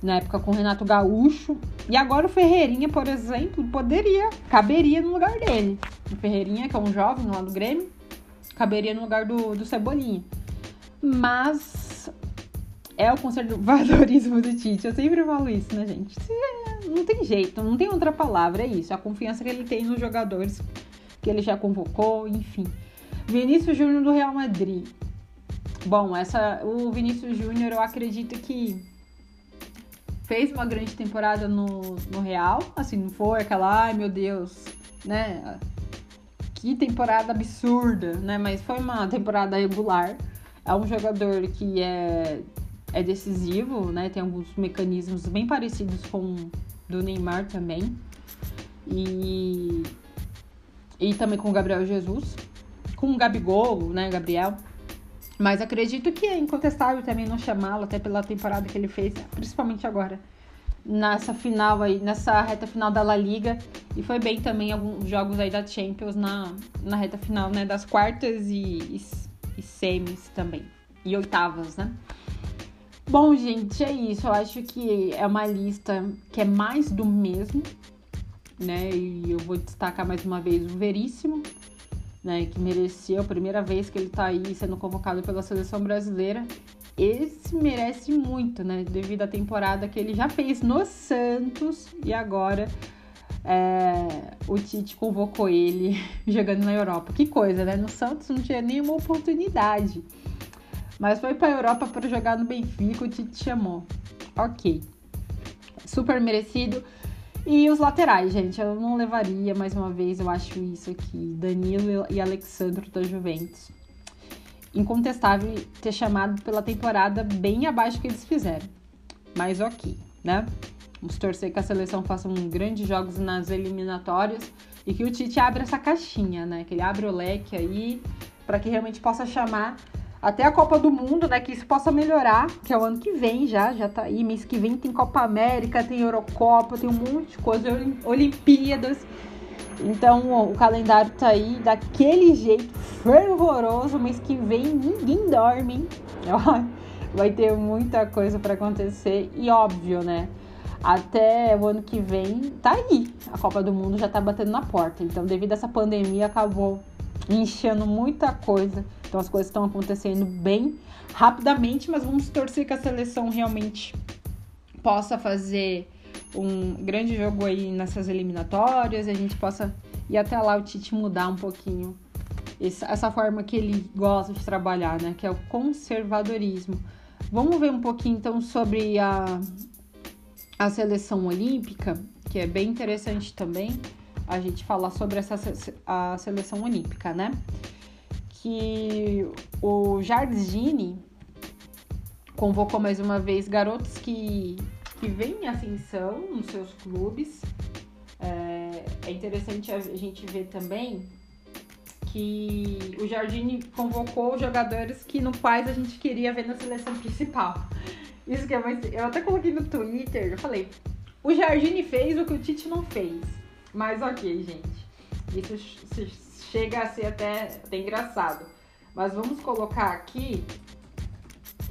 na época com o Renato Gaúcho. E agora o Ferreirinha, por exemplo, poderia, caberia no lugar dele. O Ferreirinha, que é um jovem lá do Grêmio, caberia no lugar do, do Cebolinha. Mas é o conservadorismo do Tite. Eu sempre falo isso, né, gente? Não tem jeito, não tem outra palavra, é isso. A confiança que ele tem nos jogadores que ele já convocou, enfim. Vinícius Júnior do Real Madrid. Bom, essa, o Vinícius Júnior eu acredito que fez uma grande temporada no, no Real. Assim, não foi aquela, ai meu Deus, né? Que temporada absurda, né? Mas foi uma temporada regular. É um jogador que é, é decisivo, né? Tem alguns mecanismos bem parecidos com do Neymar também. E, e também com o Gabriel Jesus. Com o Gabigol, né? Gabriel. Mas acredito que é incontestável também não chamá-lo, até pela temporada que ele fez, principalmente agora nessa final aí, nessa reta final da La Liga. E foi bem também alguns jogos aí da Champions na, na reta final, né? Das quartas e, e e semis também. E oitavas, né? Bom, gente, é isso. Eu acho que é uma lista que é mais do mesmo, né? E eu vou destacar mais uma vez o Veríssimo, né? Que mereceu a primeira vez que ele tá aí sendo convocado pela seleção brasileira. Esse merece muito, né? Devido à temporada que ele já fez no Santos e agora é, o Tite convocou ele *laughs* jogando na Europa. Que coisa, né? No Santos não tinha nenhuma oportunidade. Mas foi para a Europa para jogar no Benfica, o Tite chamou. Ok. Super merecido. E os laterais, gente, eu não levaria mais uma vez, eu acho isso aqui. Danilo e Alexandro da Juventus. Incontestável ter chamado pela temporada bem abaixo que eles fizeram. Mas ok, né? Vamos torcer que a seleção faça um grandes jogos nas eliminatórias e que o Tite abra essa caixinha, né? Que ele abra o leque aí para que realmente possa chamar até a Copa do Mundo, né? Que isso possa melhorar, que é o ano que vem já, já tá aí. Mês que vem tem Copa América, tem Eurocopa, tem um monte de coisa, Olimpíadas. Então o calendário tá aí daquele jeito fervoroso. Mês que vem ninguém dorme, hein? *laughs* Vai ter muita coisa para acontecer e óbvio, né? até o ano que vem tá aí. A Copa do Mundo já tá batendo na porta. Então, devido a essa pandemia, acabou enchendo muita coisa. Então, as coisas estão acontecendo bem rapidamente, mas vamos torcer que a seleção realmente possa fazer um grande jogo aí nessas eliminatórias, a gente possa ir até lá o Tite mudar um pouquinho essa forma que ele gosta de trabalhar, né? Que é o conservadorismo. Vamos ver um pouquinho então sobre a, a seleção olímpica, que é bem interessante também a gente falar sobre essa a seleção olímpica, né? Que o Jardine convocou mais uma vez garotos que, que vêm em ascensão nos seus clubes. É, é interessante a gente ver também que o Jardine convocou jogadores que no quais a gente queria ver na seleção principal. Isso que é mais. Eu até coloquei no Twitter, eu falei. O Jardine fez o que o Tite não fez. Mas ok, gente. Isso chega a ser até, até engraçado. Mas vamos colocar aqui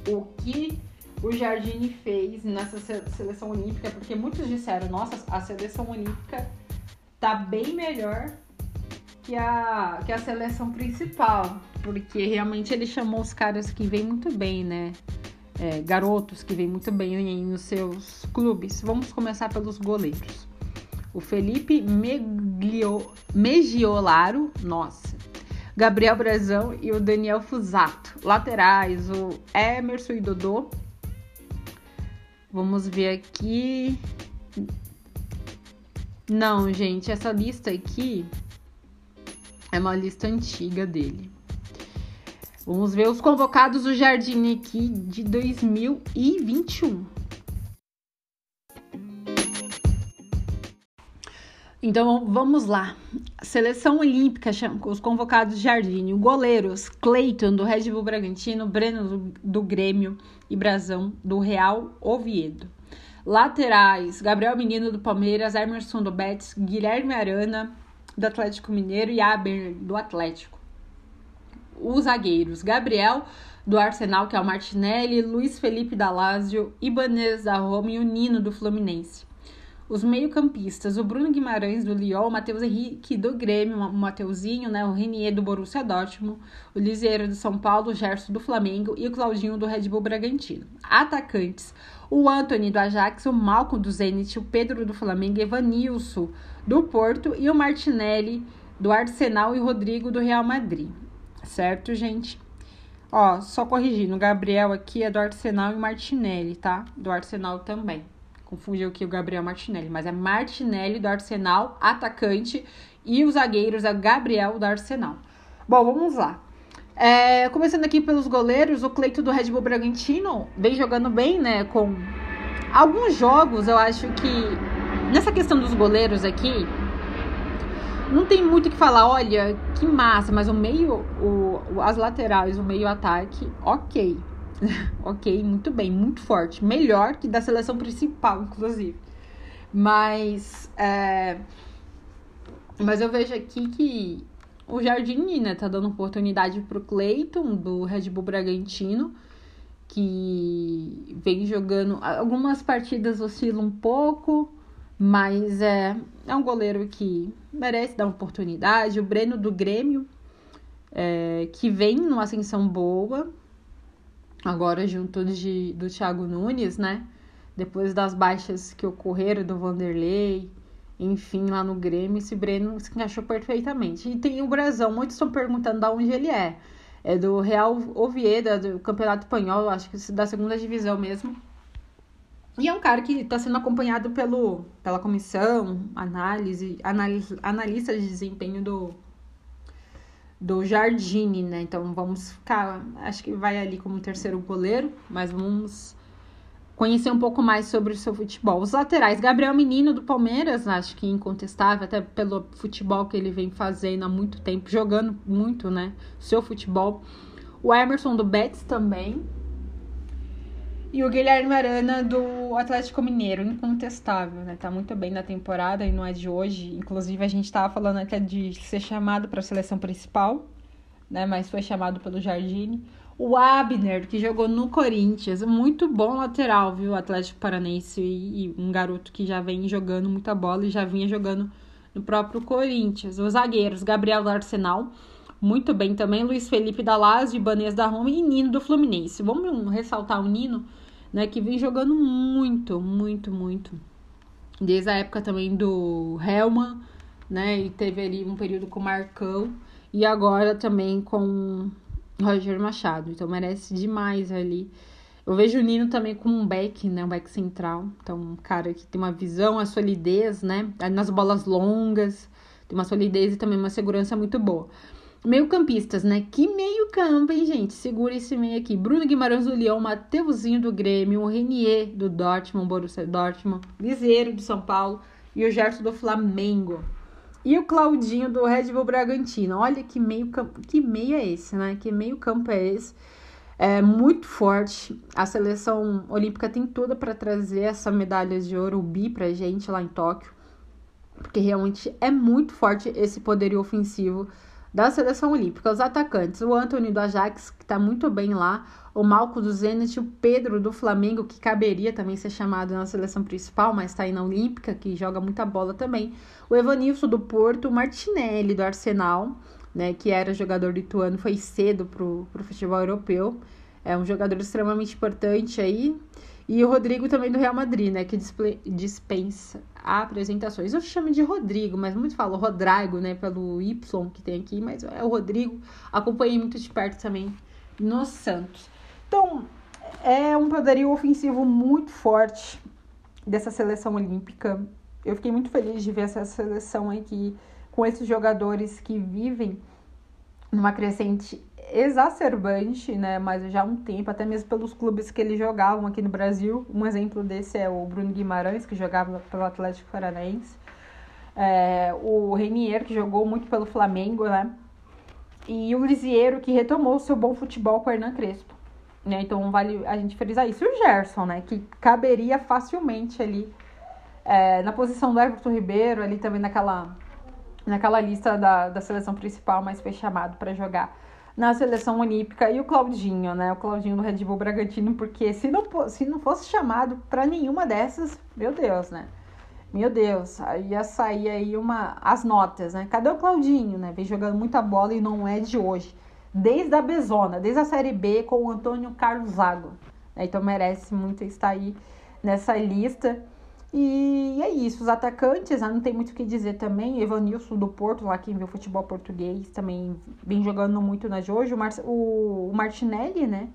o que o Jardine fez nessa seleção olímpica, porque muitos disseram, nossa, a seleção olímpica tá bem melhor que a, que a seleção principal, porque realmente ele chamou os caras que vêm muito bem, né? É, garotos que vêm muito bem nos seus clubes. Vamos começar pelos goleiros. O Felipe Meglio, Megiolaro, nossa, Gabriel Brazão e o Daniel Fusato. Laterais, o Emerson e Dodô. Vamos ver aqui. Não, gente, essa lista aqui é uma lista antiga dele. Vamos ver os convocados do Jardim aqui de 2021. Então vamos lá. Seleção Olímpica, os convocados Jardim, goleiros Cleiton do Red Bull Bragantino, Breno do, do Grêmio e Brazão do Real Oviedo. Laterais: Gabriel Menino do Palmeiras, Emerson do Betis, Guilherme Arana do Atlético Mineiro e Aber do Atlético. Os zagueiros: Gabriel do Arsenal, que é o Martinelli, Luiz Felipe da Lazio, Ibanez da Roma e o Nino do Fluminense. Os meio-campistas, o Bruno Guimarães do Lyon, o Matheus Henrique do Grêmio, o Mateuzinho, né, o Renier do Borussia Dortmund, o Lisieiro do São Paulo, o Gerson do Flamengo e o Claudinho do Red Bull Bragantino. Atacantes, o Anthony do Ajax, o Malcolm do Zenit, o Pedro do Flamengo, Evanilson do Porto e o Martinelli do Arsenal e o Rodrigo do Real Madrid. Certo, gente? Ó, só corrigindo, o Gabriel aqui é do Arsenal e o Martinelli, tá? Do Arsenal também. Confundiu aqui o Gabriel Martinelli, mas é Martinelli do Arsenal, atacante, e os zagueiros é Gabriel do Arsenal. Bom, vamos lá. É, começando aqui pelos goleiros, o Cleito do Red Bull Bragantino vem jogando bem, né? Com alguns jogos, eu acho que nessa questão dos goleiros aqui, não tem muito o que falar. Olha, que massa, mas o meio, o, as laterais, o meio ataque, ok. *laughs* ok, muito bem, muito forte. Melhor que da seleção principal, inclusive. Mas, é, mas eu vejo aqui que o Jardim, né, tá dando oportunidade pro Cleiton, do Red Bull Bragantino, que vem jogando. Algumas partidas oscilam um pouco, mas é, é um goleiro que merece dar uma oportunidade. O Breno do Grêmio, é, que vem numa ascensão boa, agora junto de, do Thiago Nunes, né? Depois das baixas que ocorreram do Vanderlei, enfim, lá no Grêmio, esse Breno se encaixou perfeitamente. E tem o Brasão, muitos estão perguntando de onde ele é. É do Real Oviedo, do Campeonato Espanhol, acho que da segunda divisão mesmo. E é um cara que está sendo acompanhado pelo, pela comissão, análise, análise, analista de desempenho do, do Jardine, né? Então vamos ficar, acho que vai ali como terceiro goleiro, mas vamos conhecer um pouco mais sobre o seu futebol. Os laterais, Gabriel Menino do Palmeiras, acho que incontestável, até pelo futebol que ele vem fazendo há muito tempo, jogando muito, né? Seu futebol. O Emerson do Betis também, e o Guilherme Arana do Atlético Mineiro, incontestável, né? Tá muito bem na temporada e não é de hoje. Inclusive, a gente tava falando até de ser chamado para a seleção principal, né? Mas foi chamado pelo Jardine. O Abner, que jogou no Corinthians, muito bom lateral, viu? Atlético Paranense e, e um garoto que já vem jogando muita bola e já vinha jogando no próprio Corinthians. Os zagueiros, Gabriel do Arsenal, muito bem também. Luiz Felipe da Lazio, Ibanez da Roma e Nino do Fluminense. Vamos ressaltar o Nino, né, que vem jogando muito, muito, muito. Desde a época também do Helman, né, e teve ali um período com o Marcão, e agora também com Roger Machado. Então merece demais ali. Eu vejo o Nino também como um back, né? Um back central. Então, um cara que tem uma visão, a solidez, né? Nas bolas longas, tem uma solidez e também uma segurança muito boa. Meio-campistas, né? Que meio-campo, hein, gente? Segura esse meio aqui. Bruno Guimarães do Leão, Mateuzinho do Grêmio, o Renier do Dortmund, Borussia Dortmund, Liseiro do São Paulo e o Gerson do Flamengo. E o Claudinho do Red Bull Bragantino. Olha que meio-campo, que meio é esse, né? Que meio-campo é esse? É muito forte. A seleção olímpica tem tudo para trazer essa medalha de ouro, bi, pra gente lá em Tóquio. Porque realmente é muito forte esse poderio ofensivo da seleção olímpica. Os atacantes, o Anthony do Ajax, que está muito bem lá, o Malco do Zenit, o Pedro do Flamengo, que caberia também ser chamado na seleção principal, mas está aí na Olímpica, que joga muita bola também. O Evanilson do Porto, o Martinelli do Arsenal, né, que era jogador lituano, foi cedo para o futebol europeu. É um jogador extremamente importante aí. E o Rodrigo também do Real Madrid, né? Que dispensa apresentações. Eu chamo de Rodrigo, mas muito falo Rodrigo, né? Pelo Y que tem aqui, mas é o Rodrigo. Acompanhei muito de perto também no Santos. Então, é um poderio ofensivo muito forte dessa seleção olímpica. Eu fiquei muito feliz de ver essa seleção aqui com esses jogadores que vivem numa crescente exacerbante, né? Mas já há um tempo, até mesmo pelos clubes que eles jogavam aqui no Brasil. Um exemplo desse é o Bruno Guimarães, que jogava pelo Atlético Paranaense. É, o Renier, que jogou muito pelo Flamengo, né? E o Lisieiro, que retomou seu bom futebol com o Hernan Crespo. Né? Então vale a gente frisar isso. E o Gerson, né? Que caberia facilmente ali é, na posição do Everton Ribeiro, ali também naquela, naquela lista da, da seleção principal, mas foi chamado para jogar na seleção olímpica e o Claudinho, né? O Claudinho do Red Bull Bragantino, porque se não, se não fosse chamado para nenhuma dessas, meu Deus, né? Meu Deus, aí ia sair aí uma as notas, né? Cadê o Claudinho, né? Vem jogando muita bola e não é de hoje. Desde a Bezona, desde a Série B com o Antônio Carlos Zago. Né? Então merece muito estar aí nessa lista. E é isso, os atacantes, né, não tem muito o que dizer também. Evanilson do Porto, lá quem viu futebol português, também vem jogando muito na Jojo. O, o Martinelli, né?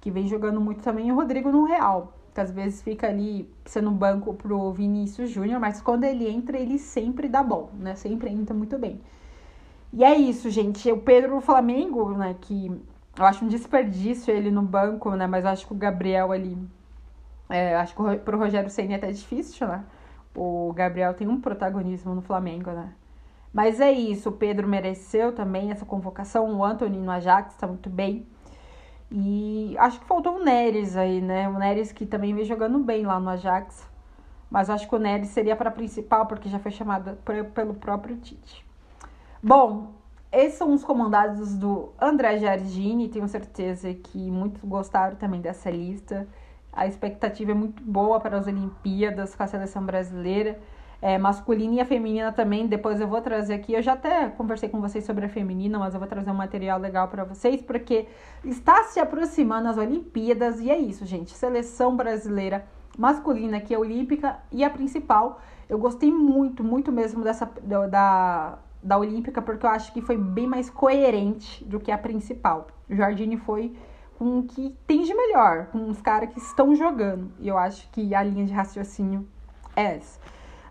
Que vem jogando muito também. E o Rodrigo no Real, que às vezes fica ali sendo banco pro Vinícius Júnior, mas quando ele entra, ele sempre dá bom, né? Sempre entra muito bem. E é isso, gente. O Pedro Flamengo, né? Que eu acho um desperdício ele no banco, né? Mas acho que o Gabriel ali é, acho que pro Rogério Senna é até difícil, né? O Gabriel tem um protagonismo no Flamengo, né? Mas é isso, o Pedro mereceu também essa convocação, o Anthony no Ajax tá muito bem. E acho que faltou o Neres aí, né? O Neres que também vem jogando bem lá no Ajax. Mas acho que o Neres seria para principal, porque já foi chamado pelo próprio Tite. Bom, esses são os comandados do André Giardini. Tenho certeza que muitos gostaram também dessa lista. A expectativa é muito boa para as Olimpíadas com a seleção brasileira. É, masculina e a feminina também. Depois eu vou trazer aqui. Eu já até conversei com vocês sobre a feminina, mas eu vou trazer um material legal para vocês, porque está se aproximando as Olimpíadas e é isso, gente. Seleção brasileira masculina, que é olímpica e a principal. Eu gostei muito, muito mesmo dessa da, da Olímpica, porque eu acho que foi bem mais coerente do que a principal. O Jardine foi com o que tem de melhor, com os caras que estão jogando. E eu acho que a linha de raciocínio é essa.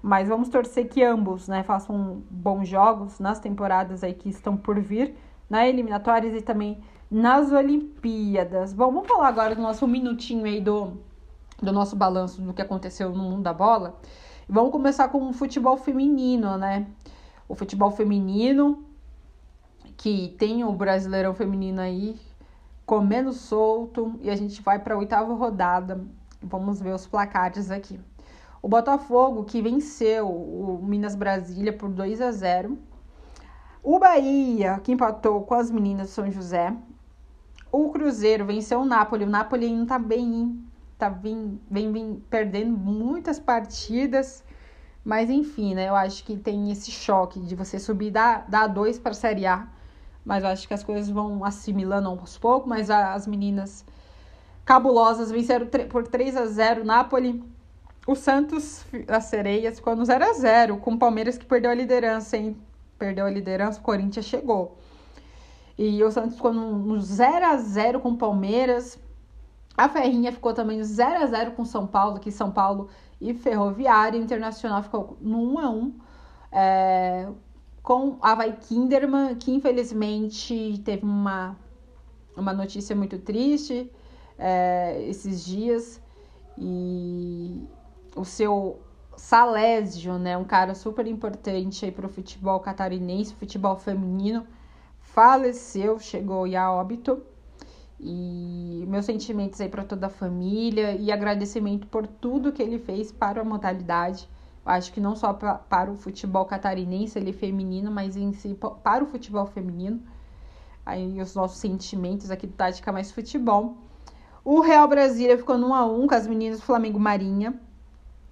Mas vamos torcer que ambos né, façam bons jogos nas temporadas aí que estão por vir, na eliminatórias e também nas Olimpíadas. Bom, vamos falar agora do nosso minutinho aí do, do nosso balanço do que aconteceu no mundo da bola. Vamos começar com o futebol feminino, né? O futebol feminino, que tem o Brasileirão Feminino aí, comendo solto e a gente vai para a oitava rodada. Vamos ver os placares aqui. O Botafogo que venceu o Minas Brasília por 2 a 0. O Bahia que empatou com as meninas de São José. O Cruzeiro venceu o Napoli. O Napoli ainda tá bem, tá vem, vem, vem perdendo muitas partidas. Mas enfim, né? Eu acho que tem esse choque de você subir da, da 2 para a Série A mas acho que as coisas vão assimilando aos poucos. Mas as meninas cabulosas venceram por 3 a 0 Napoli. O Santos, as sereias, ficou no 0 a 0 com o Palmeiras que perdeu a liderança, hein? Perdeu a liderança, o Corinthians chegou. E o Santos ficou no 0 a 0 com o Palmeiras. A Ferrinha ficou também no 0 a 0 com São Paulo, que São Paulo e Ferroviária. Internacional ficou no 1 a 1 é, com a Vai Kinderman, que infelizmente teve uma, uma notícia muito triste é, esses dias. E o seu Salésio, né, um cara super importante aí para o futebol catarinense, futebol feminino, faleceu, chegou a óbito. E meus sentimentos aí para toda a família e agradecimento por tudo que ele fez para a modalidade Acho que não só pra, para o futebol catarinense, ele feminino, mas em si para o futebol feminino. Aí os nossos sentimentos aqui do Tática Mais Futebol. O Real Brasília ficou no 1x1 com as meninas do Flamengo Marinha.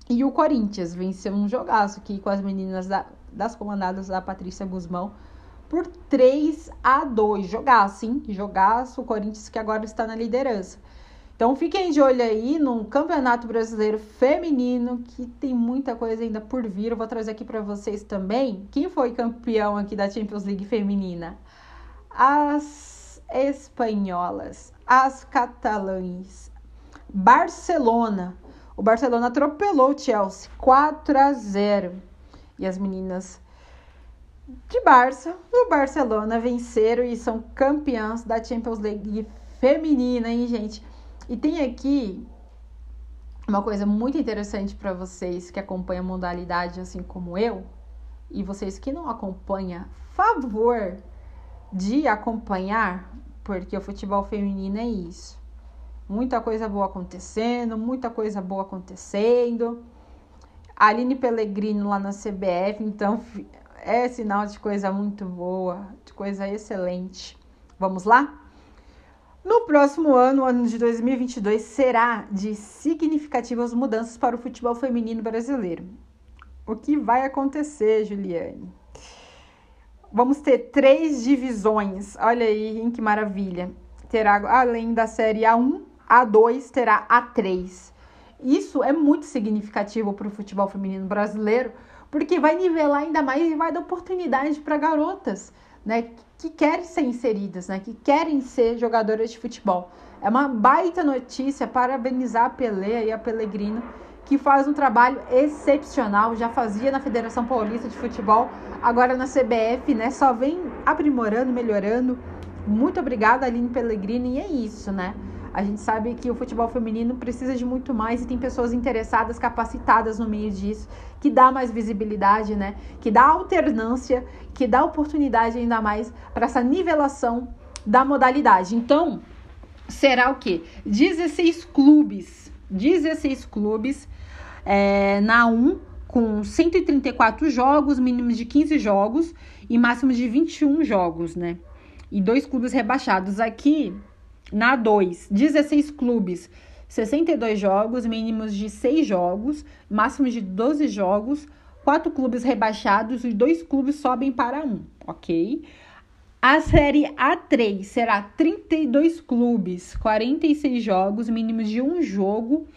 E o Corinthians venceu um jogaço aqui com as meninas da, das comandadas da Patrícia Guzmão por 3 a 2 Jogaço, hein? Jogaço. O Corinthians que agora está na liderança. Então fiquem de olho aí no Campeonato Brasileiro Feminino, que tem muita coisa ainda por vir. Eu vou trazer aqui para vocês também. Quem foi campeão aqui da Champions League Feminina? As espanholas, as catalães, Barcelona. O Barcelona atropelou o Chelsea 4 a 0. E as meninas de Barça, o Barcelona venceram e são campeãs da Champions League feminina, hein, gente? E tem aqui uma coisa muito interessante para vocês que acompanham a modalidade assim como eu, e vocês que não acompanham, favor de acompanhar, porque o futebol feminino é isso. Muita coisa boa acontecendo, muita coisa boa acontecendo. Aline Pellegrino lá na CBF, então é sinal de coisa muito boa, de coisa excelente. Vamos lá? No próximo ano, o ano de 2022, será de significativas mudanças para o futebol feminino brasileiro. O que vai acontecer, Juliane? Vamos ter três divisões. Olha aí, hein, que maravilha. Terá, além da série A1, A2 terá A3. Isso é muito significativo para o futebol feminino brasileiro, porque vai nivelar ainda mais e vai dar oportunidade para garotas, né, que querem ser inseridas, né, que querem ser jogadoras de futebol. É uma baita notícia, parabenizar a Pelé e a Pellegrino, que faz um trabalho excepcional, já fazia na Federação Paulista de Futebol, agora na CBF, né, só vem aprimorando, melhorando. Muito obrigada, Aline Pellegrini, e é isso, né? A gente sabe que o futebol feminino precisa de muito mais e tem pessoas interessadas, capacitadas no meio disso, que dá mais visibilidade, né? Que dá alternância, que dá oportunidade ainda mais para essa nivelação da modalidade. Então, será o quê? 16 clubes, 16 clubes é, na 1 com 134 jogos, mínimo de 15 jogos e máximo de 21 jogos, né? E dois clubes rebaixados aqui na 2, 16 clubes, 62 jogos, mínimos de 6 jogos, máximos de 12 jogos, 4 clubes rebaixados e 2 clubes sobem para 1, ok? A série A3 será 32 clubes, 46 jogos, mínimos de um jogo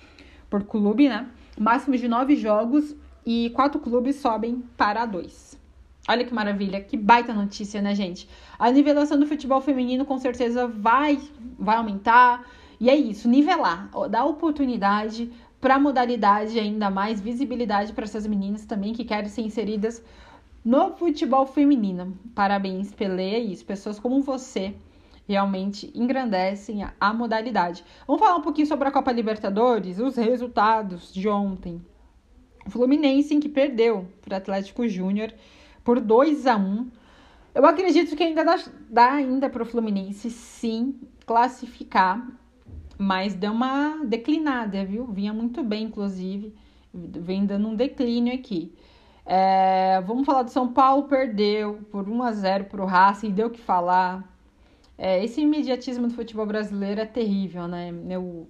por clube, né? Máximos de 9 jogos e 4 clubes sobem para 2. Olha que maravilha, que baita notícia, né, gente? A nivelação do futebol feminino com certeza vai, vai aumentar. E é isso, nivelar, dar oportunidade para modalidade ainda mais visibilidade para essas meninas também que querem ser inseridas no futebol feminino. Parabéns, Pelé, é isso. Pessoas como você realmente engrandecem a, a modalidade. Vamos falar um pouquinho sobre a Copa Libertadores, os resultados de ontem. O Fluminense, que perdeu para o Atlético Júnior por 2 a 1 Eu acredito que ainda dá, dá ainda para o Fluminense sim classificar, mas deu uma declinada, viu? Vinha muito bem, inclusive, vem dando um declínio aqui. É, vamos falar do São Paulo, perdeu por 1 a 0 para o Racing, deu o que falar. É, esse imediatismo do futebol brasileiro é terrível, né? O,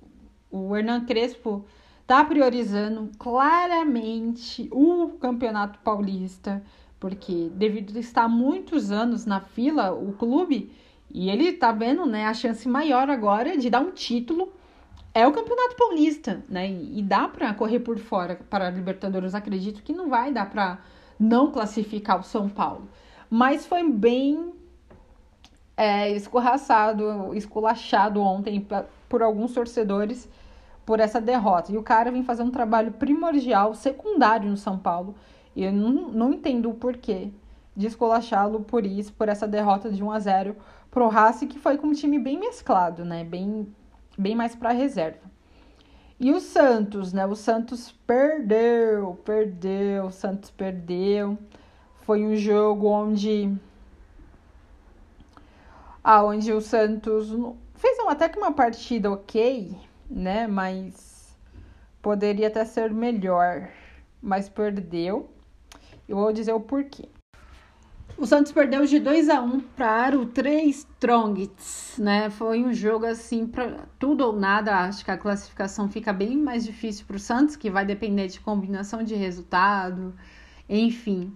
o Hernan Crespo tá priorizando claramente o Campeonato Paulista porque devido a estar muitos anos na fila, o clube, e ele tá vendo, né, a chance maior agora de dar um título é o Campeonato Paulista, né? E, dá para correr por fora para a Libertadores. Acredito que não vai dar para não classificar o São Paulo. Mas foi bem é, escorraçado, esculachado ontem por alguns torcedores por essa derrota. E o cara vem fazer um trabalho primordial, secundário no São Paulo, e eu não, não entendo o porquê de escolachá-lo por isso, por essa derrota de 1 a 0 pro Racing, que foi com um time bem mesclado, né? Bem, bem mais para reserva. E o Santos, né? O Santos perdeu, perdeu, o Santos perdeu. Foi um jogo onde aonde o Santos fez até que uma partida ok, né? Mas poderia até ser melhor mas perdeu. Eu vou dizer o porquê. O Santos perdeu de 2 a 1 para o 3 Strongets, né? Foi um jogo assim para tudo ou nada. Acho que a classificação fica bem mais difícil para o Santos, que vai depender de combinação de resultado, enfim.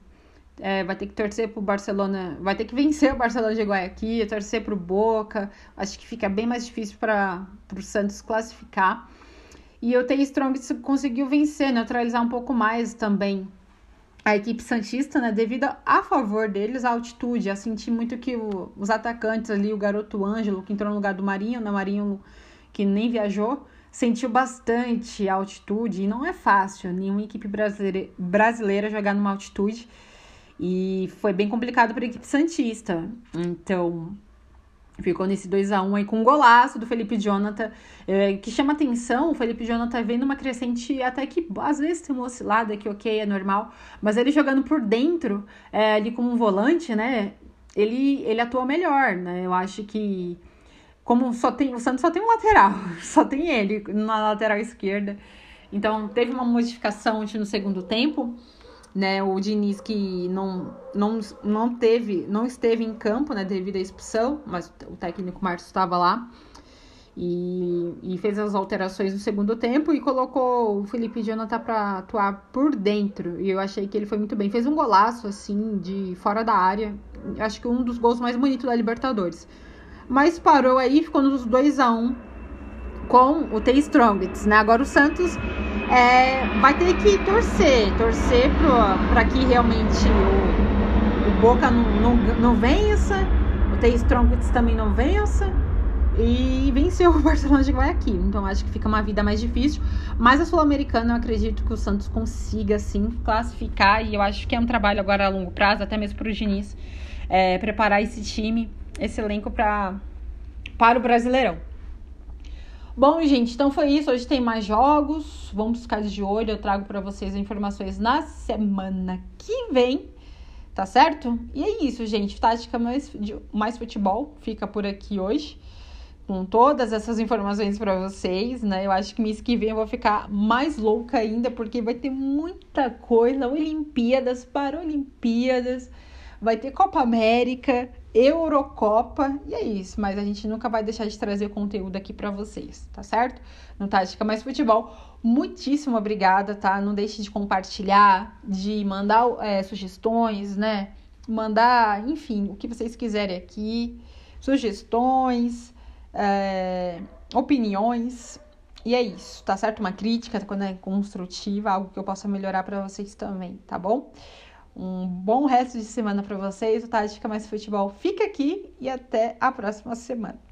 É, vai ter que torcer para o Barcelona, vai ter que vencer o Barcelona de Guayaquil, torcer para o Boca. Acho que fica bem mais difícil para o Santos classificar. E o T Strongets conseguiu vencer, neutralizar um pouco mais também a equipe Santista, né, devido a favor deles a altitude, a sentir muito que o, os atacantes ali, o garoto Ângelo, que entrou no lugar do Marinho, né, Marinho que nem viajou, sentiu bastante a altitude, e não é fácil nenhuma equipe brasileira, brasileira jogar numa altitude, e foi bem complicado para a equipe Santista. Então, Ficou nesse 2 a 1 aí com um golaço do Felipe Jonathan, é, que chama atenção. O Felipe Jonathan vem numa crescente até que às vezes tem uma oscilada, que ok, é normal. Mas ele jogando por dentro, é, ali como um volante, né? Ele, ele atua melhor, né? Eu acho que. Como só tem. O Santos só tem um lateral, *laughs* só tem ele na lateral esquerda. Então teve uma modificação no segundo tempo né? O Diniz que não, não, não teve, não esteve em campo, né, devido à expulsão, mas o técnico Marcos estava lá. E, e, fez as alterações no segundo tempo e colocou o Felipe Jonathan para atuar por dentro. E eu achei que ele foi muito bem. Fez um golaço, assim, de fora da área. Acho que um dos gols mais bonitos da Libertadores. Mas parou aí, ficou nos 2 a 1 um com o T Strongets, né? Agora o Santos é, vai ter que torcer, torcer para que realmente o, o Boca não, não, não vença, o T Strongets também não vença e venceu *laughs* o Barcelona de Guayaquil. Então acho que fica uma vida mais difícil. Mas a Sul-Americana eu acredito que o Santos consiga sim classificar. E eu acho que é um trabalho agora a longo prazo, até mesmo para o Diniz, é, preparar esse time, esse elenco pra, para o Brasileirão. Bom, gente, então foi isso. Hoje tem mais jogos. Vamos ficar de olho. Eu trago para vocês informações na semana que vem. Tá certo? E é isso, gente. Tática mais, mais futebol fica por aqui hoje. Com todas essas informações para vocês, né? Eu acho que mês que vem eu vou ficar mais louca ainda, porque vai ter muita coisa. Olimpíadas, Paralimpíadas, vai ter Copa América. Eurocopa e é isso, mas a gente nunca vai deixar de trazer conteúdo aqui para vocês, tá certo? No Tática Mais Futebol, muitíssimo obrigada, tá? Não deixe de compartilhar, de mandar é, sugestões, né? Mandar, enfim, o que vocês quiserem aqui, sugestões, é, opiniões. E é isso, tá certo? Uma crítica quando é construtiva, algo que eu possa melhorar para vocês também, tá bom? Um bom resto de semana para vocês. O Tática Mais Futebol fica aqui e até a próxima semana.